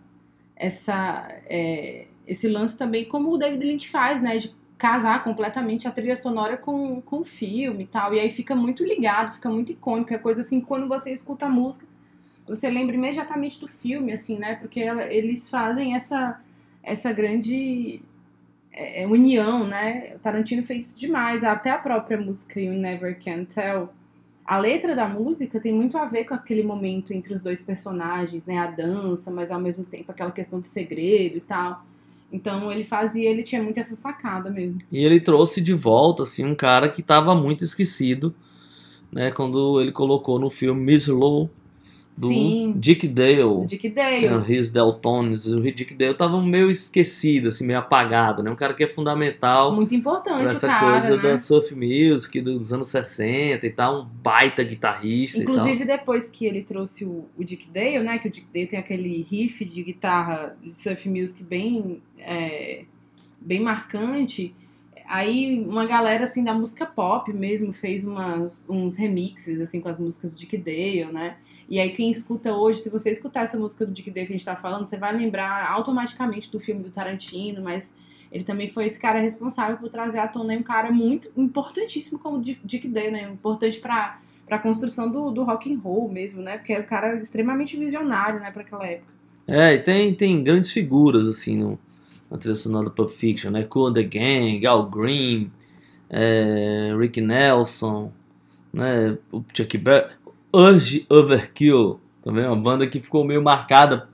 Essa. é, esse lance também, como o David Lynch faz, né? De casar completamente a trilha sonora com, com o filme e tal. E aí fica muito ligado, fica muito icônico. É coisa assim, quando você escuta a música, você lembra imediatamente do filme, assim, né? Porque ela- eles fazem essa, essa grande é, é, união, né? O Tarantino fez isso demais. Até a própria música You Never Can Tell. A letra da música tem muito a ver com aquele momento entre os dois personagens, né? A dança, mas ao mesmo tempo aquela questão de segredo e tal. Então ele fazia, ele tinha muito essa sacada mesmo. E ele trouxe de volta, assim, um cara que estava muito esquecido, né? Quando ele colocou no filme Miss Low, do Sim. Dick Dale. O Dick Dale. and His Deltones. O Dick Dale tava meio esquecido, assim, meio apagado, né? Um cara que é fundamental Muito importante o essa cara, coisa né? da surf music dos anos 60 e tal, um baita guitarrista e tal. Inclusive, depois que ele trouxe o, o Dick Dale, né? Que o Dick Dale tem aquele riff de guitarra de surf music bem, é, bem marcante. Aí uma galera assim da música pop mesmo fez umas, uns remixes assim com as músicas do Dick Dale, né? E aí quem escuta hoje, se você escutar essa música do Dick Dale que a gente tá falando, você vai lembrar automaticamente do filme do Tarantino, mas ele também foi esse cara responsável por trazer à tona um cara muito importantíssimo como Dick Dale, né? Importante pra para construção do, do rock and roll mesmo, né? Porque era um cara extremamente visionário, né, para aquela época. É, e tem, tem grandes figuras, assim, no, na trilha sonora do Pulp Fiction, né? Cool and the Gang, Al Green, é, Rick Nelson, né? O Chuck Berry, Urge Overkill, também uma banda que ficou meio marcada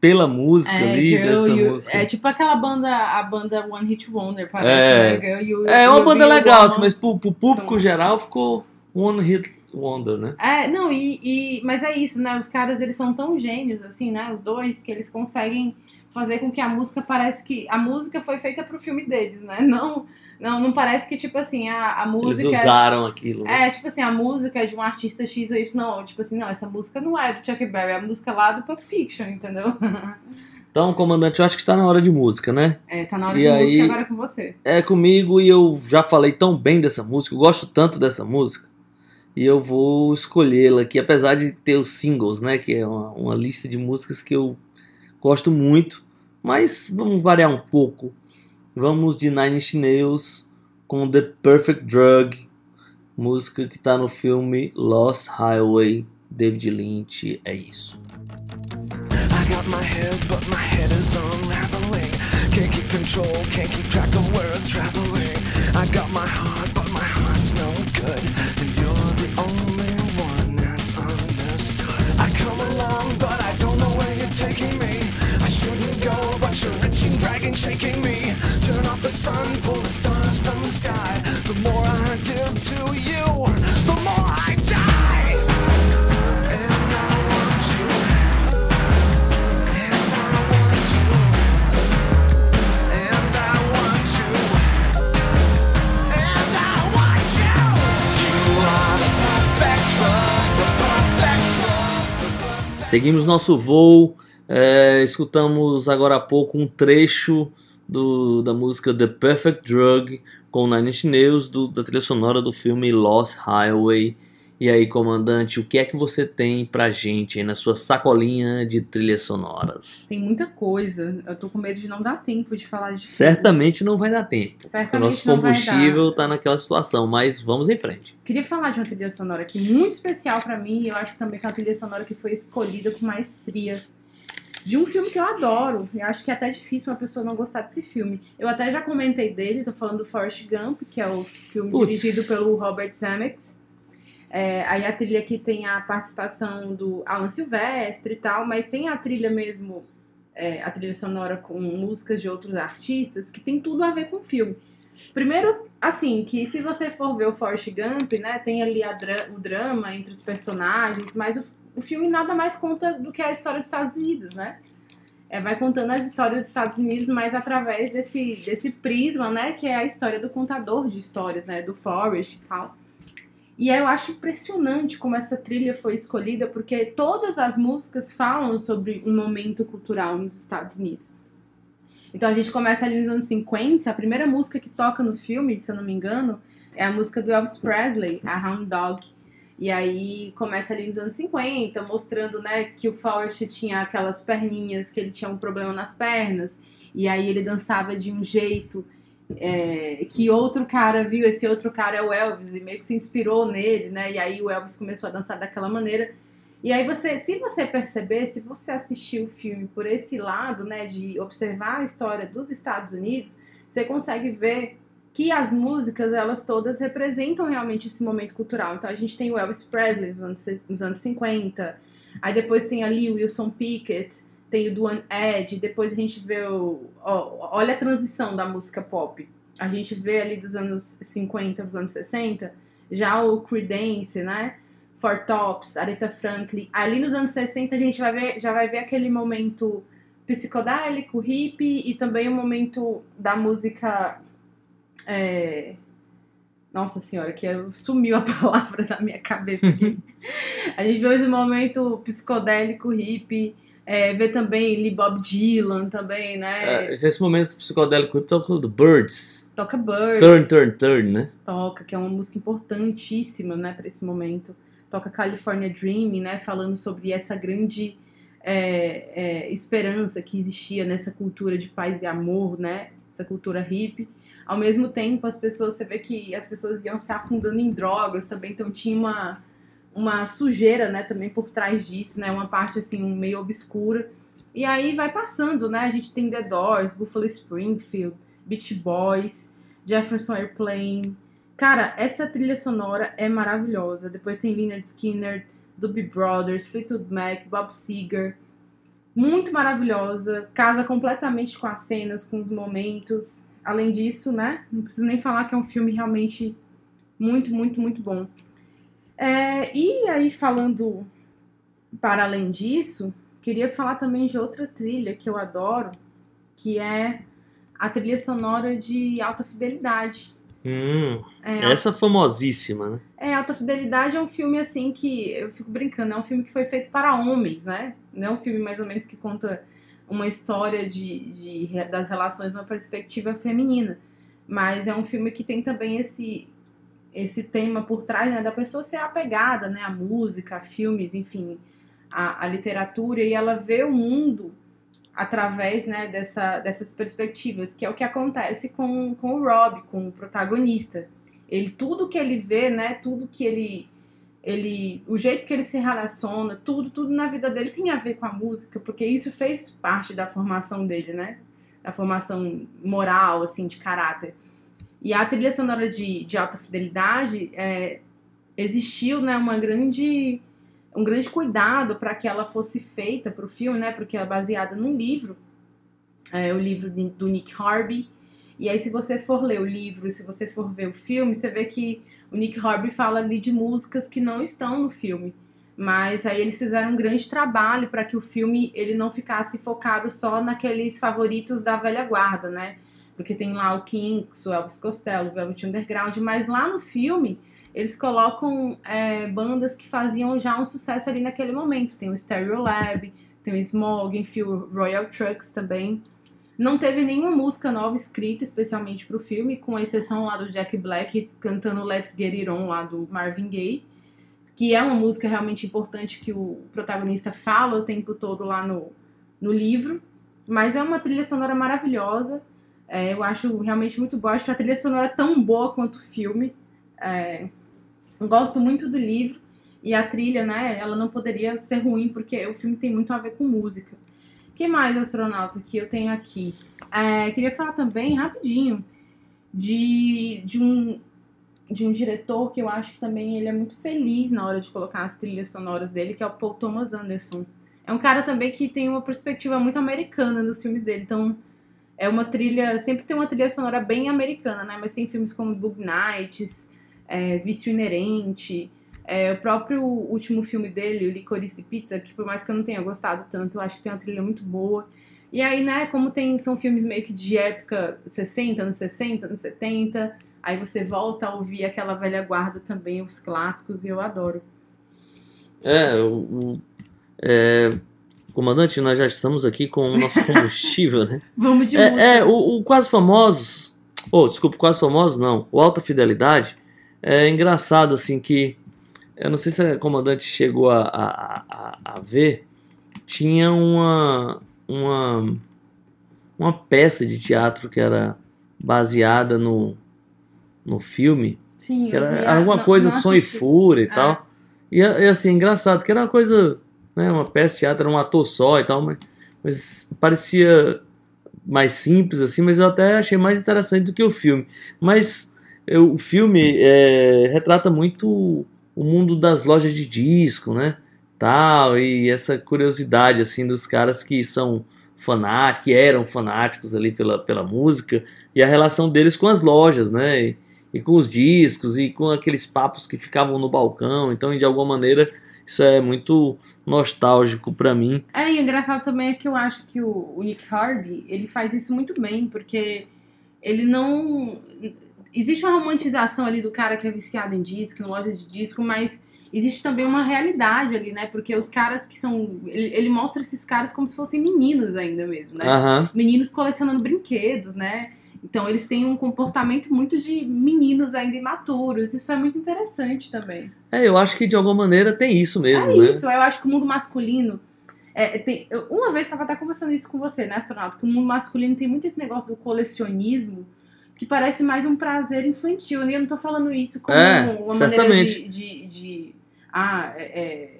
pela música ali, Girl, dessa You- música. é tipo aquela banda, a banda One Hit Wonder, parece, É. né? Girl, You- É You uma banda legal, assim, mas pro, pro público São- geral ficou One Hit Wonder, né? É, não, e, e- mas é isso, né? Os caras, eles são tão gênios, assim, né? Os dois, que eles conseguem fazer com que a música parece que... A música foi feita pro filme deles, né? Não, não, não parece que, tipo assim, a, a Eles música... usaram aquilo. né? É, tipo assim, a música é de um artista X ou Y. Não, tipo assim, não, essa música não é do Chuck Berry, é a música lá do Pulp Fiction, entendeu? Então, comandante, eu acho que está na hora de música, né? É, tá na hora E de aí- música agora com você. É comigo e eu já falei tão bem dessa música, eu gosto tanto dessa música. E eu vou escolhê-la aqui, apesar de ter os singles, né? Que é uma, uma lista de músicas que eu gosto muito. Mas vamos variar um pouco. Vamos de Nine Inch Nails com The Perfect Drug, música que tá no filme Lost Highway, David Lynch, é isso. Taking shaking me. Turn off the sun, pull the stars from the sky. The more I give to you, the more I die. Seguimos nosso voo, é, escutamos agora há pouco um trecho do- da música The Perfect Drug com Nine Inch Nails do- da trilha sonora do filme Lost Highway. E aí, comandante, o que é que você tem pra gente aí na sua sacolinha de trilhas sonoras? Tem muita coisa. Eu tô com medo de não dar tempo de falar de tudo. Certamente não vai dar tempo. porque O Certamente nosso não combustível tá naquela situação, mas vamos em frente. Queria falar de uma trilha sonora aqui muito especial pra mim, e eu acho que também que é uma trilha sonora que foi escolhida com maestria. De um filme que eu adoro, e acho que é até difícil uma pessoa não gostar desse filme. Eu até já comentei dele, tô falando do Forrest Gump, que é o filme dirigido pelo Robert Zemeckis. É, aí a trilha aqui tem a participação do Alan Silvestre e tal, mas tem a trilha mesmo, é, a trilha sonora com músicas de outros artistas, que tem tudo a ver com o filme. Primeiro, assim, que se você for ver o Forrest Gump, né, tem ali dra- o drama entre os personagens, mas o, o filme nada mais conta do que a história dos Estados Unidos, né? É, vai contando as histórias dos Estados Unidos, mas através desse, desse prisma, né, que é a história do contador de histórias, né, do Forrest e tal. E eu acho impressionante como essa trilha foi escolhida, porque todas as músicas falam sobre um momento cultural nos Estados Unidos. Então a gente começa ali nos anos 50, a primeira música que toca no filme, se eu não me engano, é a música do Elvis Presley, a Hound Dog. E aí começa ali nos anos 50, mostrando, né, que o Forrest tinha aquelas perninhas, que ele tinha um problema nas pernas, e aí ele dançava de um jeito é, que outro cara viu, esse outro cara é o Elvis, e meio que se inspirou nele, né? E aí o Elvis começou a dançar daquela maneira. E aí você, se você perceber, se você assistir o filme por esse lado, né, de observar a história dos Estados Unidos, você consegue ver que as músicas, elas todas representam realmente esse momento cultural. Então a gente tem o Elvis Presley nos anos, nos anos 50, aí depois tem ali o Wilson Pickett, tem o Duane Eddy, depois a gente vê o... ó, olha a transição da música pop. A gente vê ali dos anos 50 dos anos 60, já o Creedence, né? Four Tops, Aretha Franklin. Ali nos anos 60 a gente vai ver, já vai ver aquele momento psicodélico, hippie e também o momento da música. É, Nossa senhora, que sumiu a palavra da minha cabeça aqui. a gente vê esse momento psicodélico, hippie. É, vê também Lee Bob Dylan também, né? É, nesse momento psicodélico, eu toco do Birds. Toca Birds. Turn, turn, turn, né? toca, que é uma música importantíssima, né, para esse momento. Toca California Dreaming, né, falando sobre essa grande é, é, esperança que existia nessa cultura de paz e amor, né, essa cultura hippie. Ao mesmo tempo, as pessoas, você vê que as pessoas iam se afundando em drogas também, então tinha uma, uma sujeira, né, também por trás disso, né, uma parte assim meio obscura. E aí vai passando, né, a gente tem The Doors, Buffalo Springfield, Beach Boys, Jefferson Airplane, Cara, essa trilha sonora é maravilhosa. Depois tem Leonard Skinner, Doobie Brothers, Fleetwood Mac, Bob Seger. Muito maravilhosa. Casa completamente com as cenas, com os momentos. Além disso, né? Não preciso nem falar que é um filme realmente muito, muito, muito bom. É, e aí, falando para além disso, queria falar também de outra trilha que eu adoro, que é a trilha sonora de Alta Fidelidade. Hum, É, essa famosíssima, né? é, Alta Fidelidade é um filme assim que eu fico brincando, é um filme que foi feito para homens, né? Não é um filme mais ou menos que conta uma história de, de- das relações numa perspectiva feminina. Mas é um filme que tem também esse, esse tema por trás, né? Da pessoa ser apegada, né? À música, a filmes, enfim, a literatura, e ela vê o mundo através né, dessa, dessas perspectivas, que é o que acontece com, com o Rob, com o protagonista ele tudo que ele vê, né, tudo que ele ele o jeito que ele se relaciona, tudo, tudo na vida dele tem a ver com a música, porque isso fez parte da formação dele, né? Da formação moral, assim, de caráter. E a trilha sonora de, de alta fidelidade é, existiu, né, uma grande um grande cuidado para que ela fosse feita para o filme, né? Porque é baseada num livro, é, o livro de- do Nick Horby. E aí, se você for ler o livro, se você for ver o filme, você vê que o Nick Horby fala ali de músicas que não estão no filme. Mas aí eles fizeram um grande trabalho para que o filme ele não ficasse focado só naqueles favoritos da velha guarda, né? Porque tem lá o Kinks, o Elvis Costello, o Velvet Underground, mas lá no filme eles colocam é, bandas que faziam já um sucesso ali naquele momento. Tem o Stereolab, tem o Smog, enfim, o Royal Trucks também. Não teve nenhuma música nova escrita especialmente pro filme, com exceção lá do Jack Black cantando Let's Get It On lá do Marvin Gaye, que é uma música realmente importante que o protagonista fala o tempo todo lá no, no livro. Mas é uma trilha sonora maravilhosa. É, eu acho realmente muito boa. Acho a trilha sonora tão boa quanto o filme. É, gosto muito do livro. E a trilha, né, ela não poderia ser ruim, porque o filme tem muito a ver com música. Que mais, astronauta, que eu tenho aqui? É, queria falar também, rapidinho, de, de, um, de um diretor que eu acho que também ele é muito feliz na hora de colocar as trilhas sonoras dele, que é o Paul Thomas Anderson. É um cara também que tem uma perspectiva muito americana nos filmes dele, então é uma trilha, sempre tem uma trilha sonora bem americana, né? Mas tem filmes como Bug Nights, é, Vício Inerente, é, o próprio último filme dele, o Licorice Pizza, que por mais que eu não tenha gostado tanto, eu acho que tem uma trilha muito boa. E aí, né, como tem, são filmes meio que de época 60, anos 60, anos 70, aí você volta a ouvir aquela velha guarda também, os clássicos, e eu adoro. É, o, o- é, comandante, nós já estamos aqui com o nosso combustível, né? Vamos de. É, é, o, o Quase Famosos, oh, desculpa, Quase Famosos não, o Alta Fidelidade, é engraçado assim que, eu não sei se a comandante chegou a, a, a, a ver, tinha uma, uma, uma peça de teatro que era baseada no, no filme, Sim, que era, alguma não- coisa não som e fúria e É. tal. E, é assim, engraçado, que era uma coisa, né, uma peça de teatro, era um ator só e tal, mas, mas parecia mais simples assim, mas eu até achei mais interessante do que o filme. Mas eu- o filme é, retrata muito o mundo das lojas de disco, né, tal, e essa curiosidade assim dos caras que são fanáticos, que eram fanáticos ali pela, pela música e a relação deles com as lojas, né, e, e com os discos e com aqueles papos que ficavam no balcão. Então, de alguma maneira, isso é muito nostálgico pra mim. É, e o engraçado também é que eu acho que o, o Nick Harvey, ele faz isso muito bem, porque ele não... Existe uma romantização ali do cara que é viciado em disco, em loja de disco, mas existe também uma realidade ali, né? Porque os caras que são... Ele, ele mostra esses caras como se fossem meninos ainda mesmo, né? Aham. Meninos colecionando brinquedos, né? Então eles têm um comportamento muito de meninos ainda imaturos. Isso é muito interessante também. É, eu acho que de alguma maneira tem isso mesmo, É né? isso, eu acho que o mundo masculino. é, tem- eu- uma vez estava até conversando isso com você, né, astronauta? Que o mundo masculino tem muito esse negócio do colecionismo que parece mais um prazer infantil. E eu não tô falando isso como É, uma maneira certamente. de, de, de- Ah, é, é,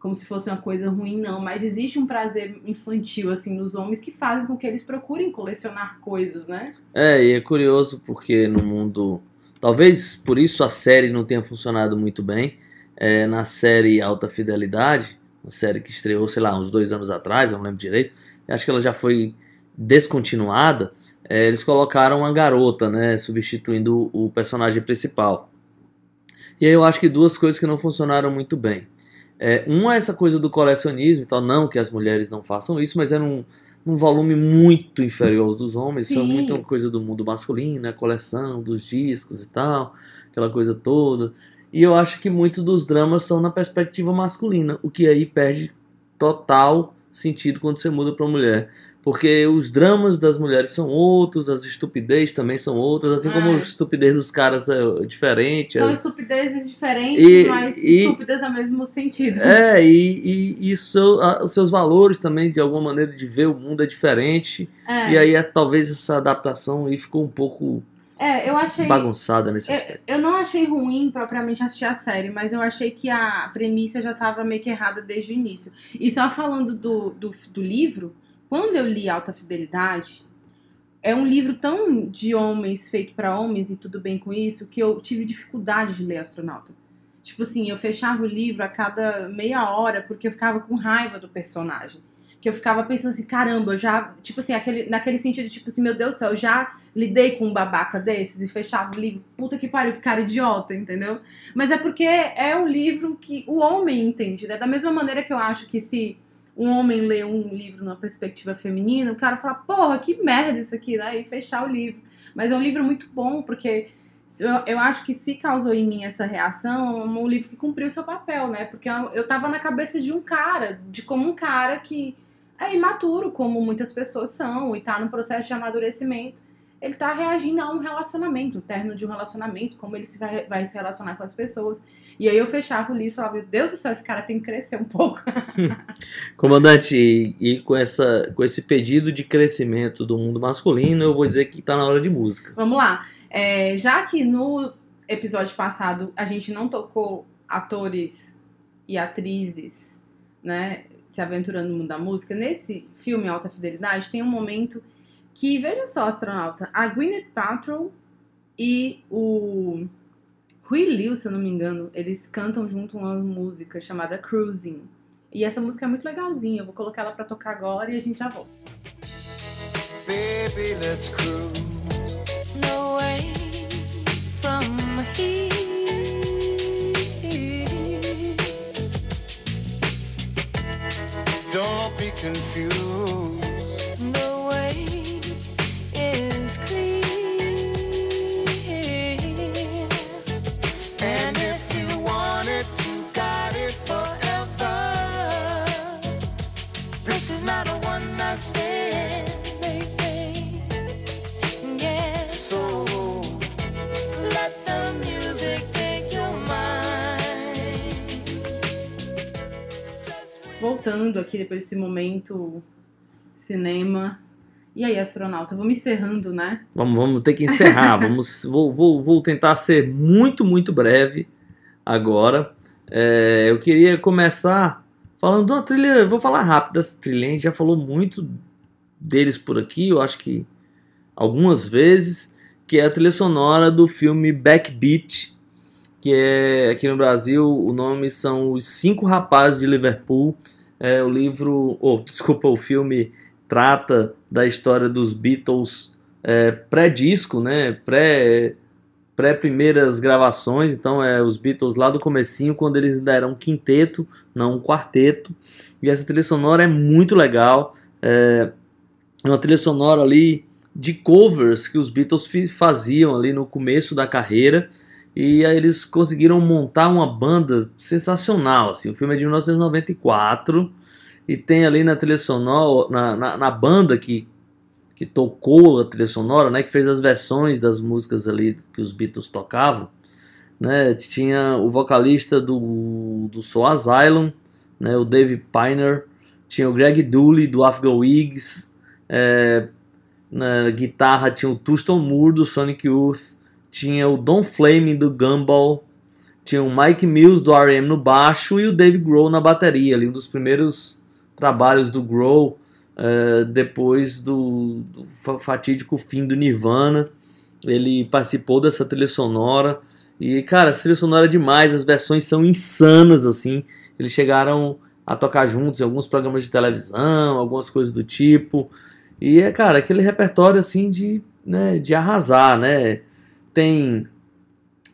como se fosse uma coisa ruim, não. Mas existe um prazer infantil, assim, nos homens que fazem com que eles procurem colecionar coisas, né? É, e é curioso porque no mundo. Talvez por isso a série não tenha funcionado muito bem. É, na série Alta Fidelidade, uma série que estreou, sei lá, uns dois anos atrás, eu não lembro direito. Acho que ela já foi descontinuada. É, eles colocaram uma garota, né? Substituindo o personagem principal. E aí eu acho que duas coisas que não funcionaram muito bem. É, uma é essa coisa do colecionismo e tal, não que as mulheres não façam isso, mas era um, num volume muito inferior ao dos homens. Isso é Sim. muito coisa do mundo masculino, a coleção dos discos e tal, aquela coisa toda. E eu acho que muito dos dramas são na perspectiva masculina, o que aí perde total sentido quando você muda para mulher. Porque os dramas das mulheres são outros, as estupidez também são outras, assim como É. a estupidez dos caras é diferente. São as- estupidezes diferentes, E- mas e- estúpidas no mesmo sentido. É, e, e, e seu- a- os seus valores também, de alguma maneira, de ver o mundo é diferente. É. E aí, é, talvez essa adaptação aí ficou um pouco É, eu achei. bagunçada nesse Eu, aspecto. eu não achei ruim propriamente assistir a série, mas eu achei que a premissa já tava meio que errada desde o início. E só falando do, do, do livro, quando eu li Alta Fidelidade, é um livro tão de homens, feito pra homens e tudo bem com isso, que eu tive dificuldade de ler Astronauta. Tipo assim, eu fechava o livro a cada meia hora porque eu ficava com raiva do personagem. Que eu ficava pensando assim, caramba, eu já. Tipo assim, aquele, naquele sentido, tipo assim, meu Deus do céu, eu já lidei com um babaca desses e fechava o livro. Puta que pariu, que cara idiota, entendeu? Mas é porque é um livro que o homem entende, né? Da mesma maneira que eu acho que se um homem lê um livro numa perspectiva feminina, o cara fala, porra, que merda isso aqui, né? E fechar o livro. Mas é um livro muito bom, porque eu, eu acho que se causou em mim essa reação, é um livro que cumpriu seu papel, né? Porque eu, eu tava na cabeça de um cara, de como um cara que é imaturo, como muitas pessoas são, e tá no processo de amadurecimento. Ele tá reagindo a um relacionamento, o término de um relacionamento, como ele se vai, vai se relacionar com as pessoas. E aí eu fechava o livro e falava, meu Deus do céu, esse cara tem que crescer um pouco. Comandante, e, e com, essa, com esse pedido de crescimento do mundo masculino, eu vou dizer que tá na hora de música. Vamos lá. É, já que no episódio passado a gente não tocou atores e atrizes, né, se aventurando no mundo da música, nesse filme Alta Fidelidade tem um momento que, veja só, astronauta, a Gwyneth Paltrow e o Rui Liu, se eu não me engano, eles cantam junto uma música chamada Cruising. E essa música é muito legalzinha, eu vou colocar ela pra tocar agora e a gente já volta. Baby, let's cruise. no way from here. Don't be confused. Voltando aqui depois desse momento cinema. E aí, astronauta, vamos encerrando, né? Vamos, vamos ter que encerrar. vamos, vou, vou, vou tentar ser muito, muito breve agora. É, eu queria começar falando de uma trilha. Vou falar rápido dessa trilha. A gente já falou muito deles por aqui, eu acho que algumas vezes. Que é a trilha sonora do filme Backbeat. Que é aqui no Brasil, o nome são Os Cinco Rapazes de Liverpool. É o livro. Oh, desculpa, o filme trata da história dos Beatles é, pré-disco, né? Pré pré primeiras gravações, então é os Beatles lá do comecinho, quando eles ainda eram um quinteto, não um quarteto. E essa trilha sonora é muito legal. É uma trilha sonora ali de covers que os Beatles faziam ali no começo da carreira. E aí eles conseguiram montar uma banda sensacional. Assim. O filme é de 1994 e tem ali na trilha sonora, na, na, na banda que, que tocou a trilha sonora, né, que fez as versões das músicas ali que os Beatles tocavam, né, tinha o vocalista do, do Soul Asylum, né, o Dave Piner, tinha o Greg Dooley do Afghan Wigs, é, na guitarra tinha o Tuston Moore do Sonic Youth, tinha o Don Flaming do Gumball, tinha o Mike Mills do R.E.M. no baixo e o Dave Grohl na bateria, ali um dos primeiros trabalhos do Grohl eh, depois do, do fa- fatídico fim do Nirvana. Ele participou dessa trilha sonora e, cara, essa trilha sonora é demais, as versões são insanas, assim. Eles chegaram a tocar juntos em alguns programas de televisão, algumas coisas do tipo. E é, cara, aquele repertório, assim, de, né, de arrasar, né? Tem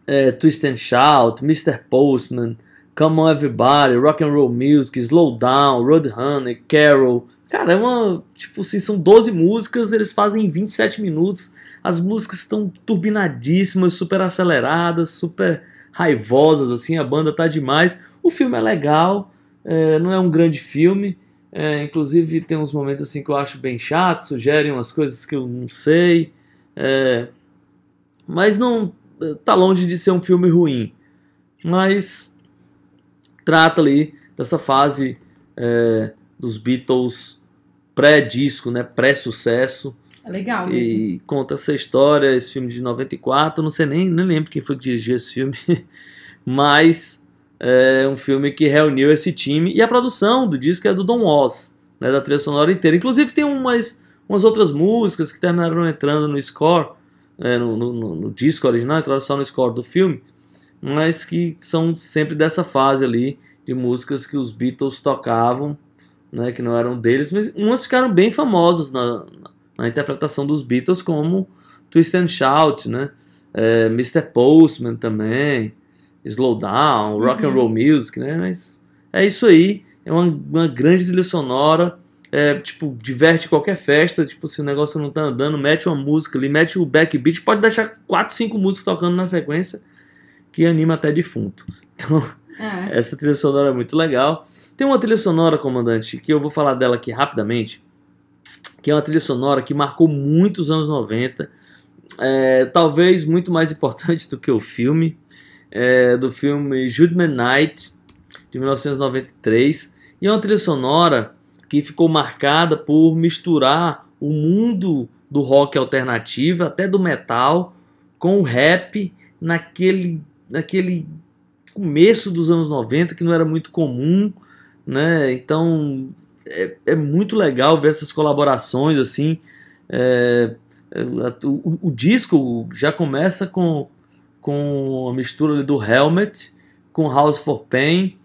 é, Twist and Shout, Mr. Postman, Come On Everybody, Rock and Roll Music, Slow Down, Roadrunner, Carol. Cara, é uma. Tipo assim, são 12 músicas, eles fazem em 27 minutos. As músicas estão turbinadíssimas, super aceleradas, super raivosas, assim, a banda tá demais. O filme é legal, é, não é um grande filme. é, inclusive tem uns momentos assim que eu acho bem chato, sugerem umas coisas que eu não sei. é, mas não tá longe de ser um filme ruim. Mas trata ali dessa fase é, dos Beatles pré-disco, né, pré-sucesso. É legal mesmo. E conta essa história, esse filme de 94, não sei nem, nem lembro quem foi que dirigiu esse filme, mas é um filme que reuniu esse time. E a produção do disco é do Don Was, né, da trilha sonora inteira. Inclusive tem umas, umas outras músicas que terminaram entrando no score, é, no, no- no- disco original, entraram só no score do filme, mas que são sempre dessa fase ali de músicas que os Beatles tocavam, né, que não eram deles, mas umas ficaram bem famosas na, na interpretação dos Beatles, como Twist and Shout, né? É, Mr. Postman também, Slow Down, Rock and Uhum. Roll Music, né? Mas é isso aí, é uma, uma grande trilha sonora, é, tipo, diverte qualquer festa, tipo, se o negócio não tá andando, mete uma música ali, mete o backbeat, pode deixar 4, 5 músicas tocando na sequência, que anima até defunto. Então, É. essa trilha sonora é muito legal. Tem uma trilha sonora, comandante, que eu vou falar dela aqui rapidamente, que é uma trilha sonora que marcou muitos anos 90, é, talvez muito mais importante do que o filme, é, do filme Judgment Night, de 1993, e é uma trilha sonora que ficou marcada por misturar o mundo do rock alternativo, até do metal, com o rap naquele, naquele começo dos anos 90, que não era muito comum, né? Então é, é muito legal ver essas colaborações assim. É, é, o, o disco já começa com, com a mistura do Helmet com House for Pain,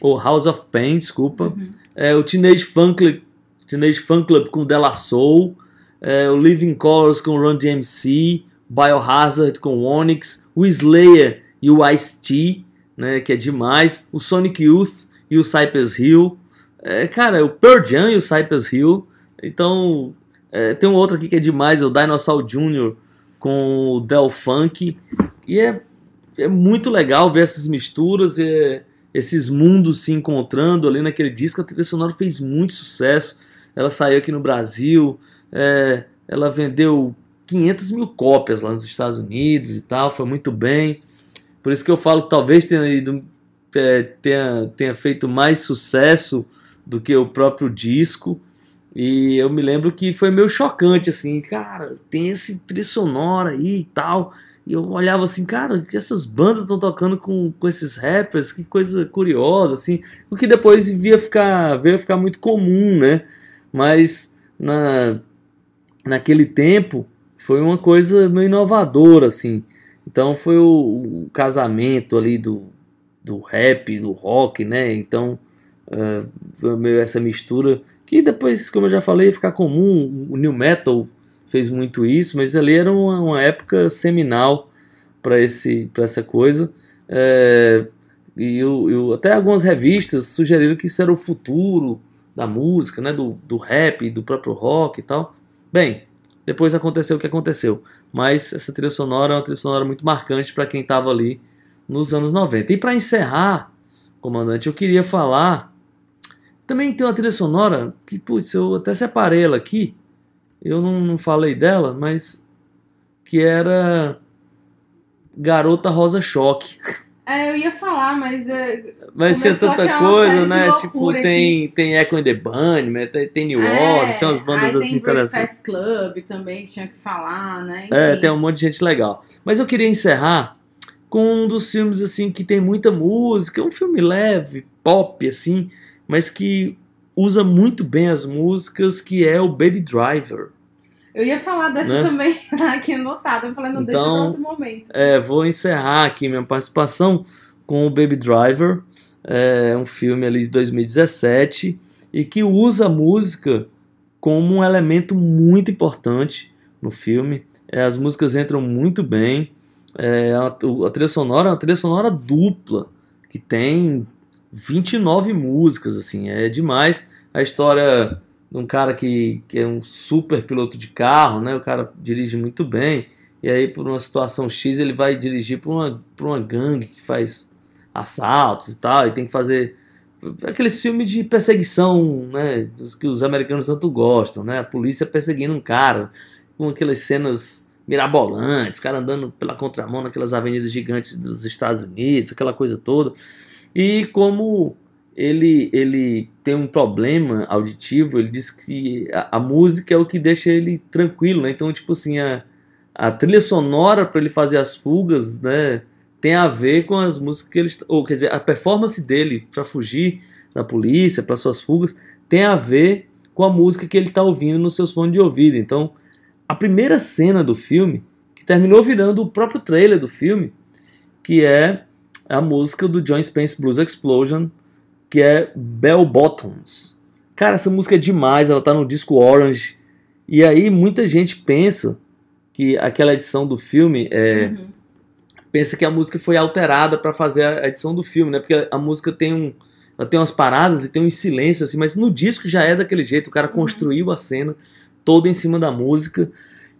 ou House of Pain, desculpa. Uhum. É, o Teenage Fan Club, Teenage Fan Club com Della Soul, é, o Living Colors com Run DMC, Biohazard com Onyx, o Slayer e o Ice-T, né, que é demais, o Sonic Youth e o Cypress Hill, é, cara, o Pearl Jam e o Cypress Hill, então é, tem um outro aqui que é demais, é o Dinosaur Jr. com o Del Funk, e é, é muito legal ver essas misturas, é, esses mundos se encontrando ali naquele disco, a trilha sonora fez muito sucesso, ela saiu aqui no Brasil, é, ela vendeu 500 mil cópias lá nos Estados Unidos e tal, foi muito bem. Por isso que eu falo que talvez tenha, ido, é, tenha, tenha feito mais sucesso do que o próprio disco. E eu me lembro que foi meio chocante, assim, cara, tem esse trilha sonora aí e tal. E eu olhava assim, cara, que essas bandas estão tocando com, com esses rappers, que coisa curiosa, assim. O que depois via ficar, veio a ficar muito comum, né? Mas na, naquele tempo foi uma coisa meio inovadora, assim. Então foi o, o casamento ali do, do rap, do rock, né? Então foi meio essa mistura que depois, como eu já falei, ia ficar comum. O new metal fez muito isso, mas ali era uma, uma época seminal para essa coisa. Eh, e eu, eu- até algumas revistas sugeriram que isso era o futuro da música, né? Do, do rap, do próprio rock e tal. Bem, depois aconteceu o que aconteceu. Mas essa trilha sonora é uma trilha sonora muito marcante para quem estava ali nos anos 90. E para encerrar, comandante, eu queria falar. Também tem uma trilha sonora que, putz, eu até separei ela aqui. Eu não, não falei dela, mas. Que era. Garota Rosa Choque. É, eu ia falar, mas é, Vai ser Começou a tanta coisa, né? Tipo, tem, tem Echo and the Bunnymen, tem, tem New Order, tem umas bandas É, assim tem interessantes. Breakfast Club também, tinha que falar, né? É, Enfim. tem um monte de gente legal. Mas eu queria encerrar com um dos filmes assim que tem muita música, um filme leve, pop assim, mas que usa muito bem as músicas, que é o Baby Driver. Eu ia falar dessa Né? também aqui anotada. Eu falei, não, deixa Então, pra outro momento. É, vou encerrar aqui minha participação com o Baby Driver, é um filme ali de 2017 e que usa a música como um elemento muito importante no filme. É, as músicas entram muito bem. É, a, a trilha sonora é uma trilha sonora dupla que tem 29 músicas, assim, é demais. A história de um cara que, que é um super piloto de carro, né? O cara dirige muito bem. E aí, por uma situação X, ele vai dirigir para uma, uma gangue que faz assaltos e tal, e tem que fazer aquele filme de perseguição, né? Que os americanos tanto gostam, né? A polícia perseguindo um cara, com aquelas cenas mirabolantes, cara andando pela contramão naquelas avenidas gigantes dos Estados Unidos, aquela coisa toda. E como ele, ele tem um problema auditivo, ele diz que a, a música é o que deixa ele tranquilo, né? Então, tipo assim, a, a trilha sonora para ele fazer as fugas, né, tem a ver com as músicas que ele, ou quer dizer, a performance dele para fugir da polícia, para suas fugas, tem a ver com a música que ele está ouvindo nos seus fones de ouvido. Então, a primeira cena do filme, que terminou virando o próprio trailer do filme, que é a música do John Spence Blues Explosion, que é Bell Bottoms. Cara, essa música é demais, ela tá no disco Orange. E aí muita gente pensa que aquela edição do filme é, Uhum. pensa que a música foi alterada para fazer a edição do filme, né? Porque a música tem um ela tem umas paradas e tem uns silêncios assim, mas no disco já é daquele jeito, o cara construiu a cena toda em cima da música.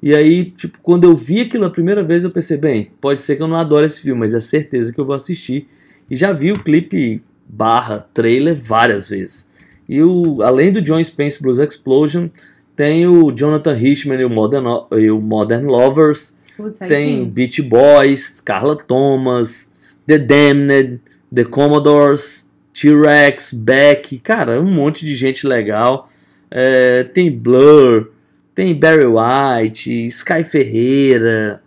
E aí, tipo, quando eu vi aquilo a primeira vez, eu pensei, bem, pode ser que eu não adore esse filme, mas é certeza que eu vou assistir. E já vi o clipe barra trailer várias vezes. E o, além do John Spence Blues Explosion, tem o Jonathan Richman e o Modern, e o Modern Lovers, Putz, tem. Beach Boys, Carla Thomas, The Damned, The Commodores, T-Rex, Beck, cara, um monte de gente legal. É, tem Blur, tem Barry White, Sky Ferreira,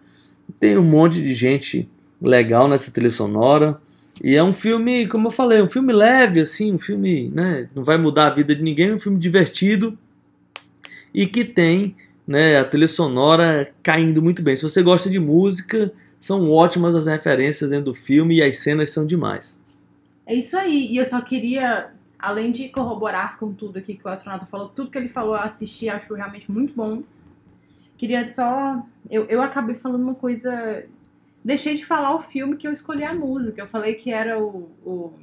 tem um monte de gente legal nessa trilha sonora. E é um filme, como eu falei, um filme leve, assim, um filme, né, não vai mudar a vida de ninguém, é um filme divertido e que tem, né, a trilha sonora caindo muito bem. Se você gosta de música, são ótimas as referências dentro do filme e as cenas são demais. É isso aí. E eu só queria, além de corroborar com tudo aqui que o astronauta falou, tudo que ele falou, eu assisti, acho realmente muito bom. Queria só. Eu, eu acabei falando uma coisa. Deixei de falar o filme que eu escolhi a música. Eu falei que era o, o,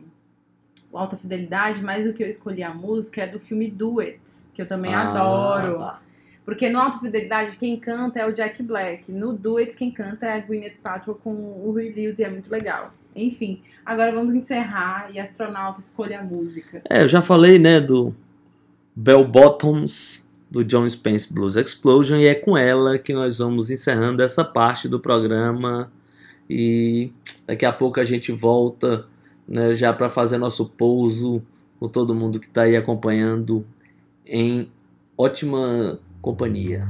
o Alta Fidelidade, mas o que eu escolhi a música é do filme Duets, que eu também Ah, adoro. tá. Porque no Alta Fidelidade quem canta é o Jack Black. No Duets quem canta é a Gwyneth Paltrow com o Rui Lewis e é muito legal. Enfim, agora vamos encerrar e astronauta escolha a música. É, eu já falei, né, do Bell Bottoms, do John Spence Blues Explosion, e é com ela que nós vamos encerrando essa parte do programa. E daqui a pouco a gente volta, né, já para fazer nosso pouso com todo mundo que está aí acompanhando em ótima companhia.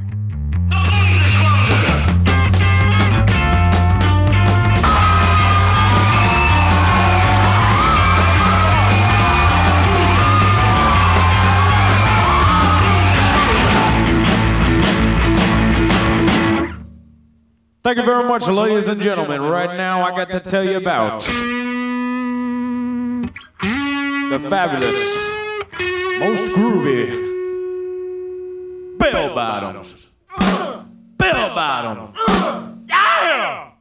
Thank you very much, ladies and gentlemen. Right now, I got to tell you about the fabulous, most groovy bell bottoms. Bell bottoms. Yeah!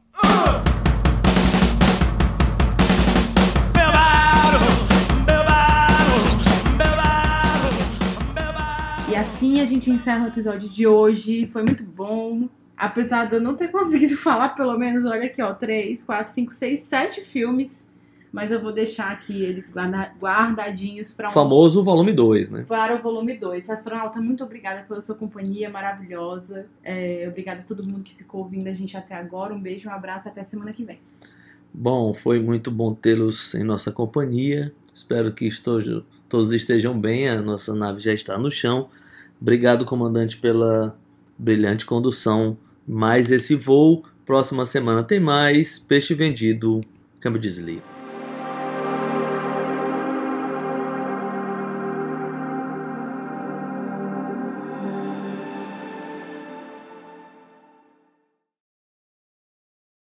Bell bottoms. Bell bottoms. Bell bottoms. Bell bottoms. E assim a gente encerra o episódio de hoje. Foi muito bom. Apesar de eu não ter conseguido falar, pelo menos, olha aqui, ó, 3, 4, 5, 6, 7 filmes. Mas eu vou deixar aqui eles guarda- guardadinhos para O famoso volume 2, né? para o volume 2. Astronauta, muito obrigada pela sua companhia maravilhosa. É, obrigada a todo mundo que ficou ouvindo a gente até agora. Um beijo, um abraço até semana que vem. Bom, foi muito bom tê-los em nossa companhia. Espero que todos estejam bem. A nossa nave já está no chão. Obrigado, comandante, pela brilhante condução. Mais esse voo. Próxima semana tem mais. Peixe vendido. Câmbio desliga.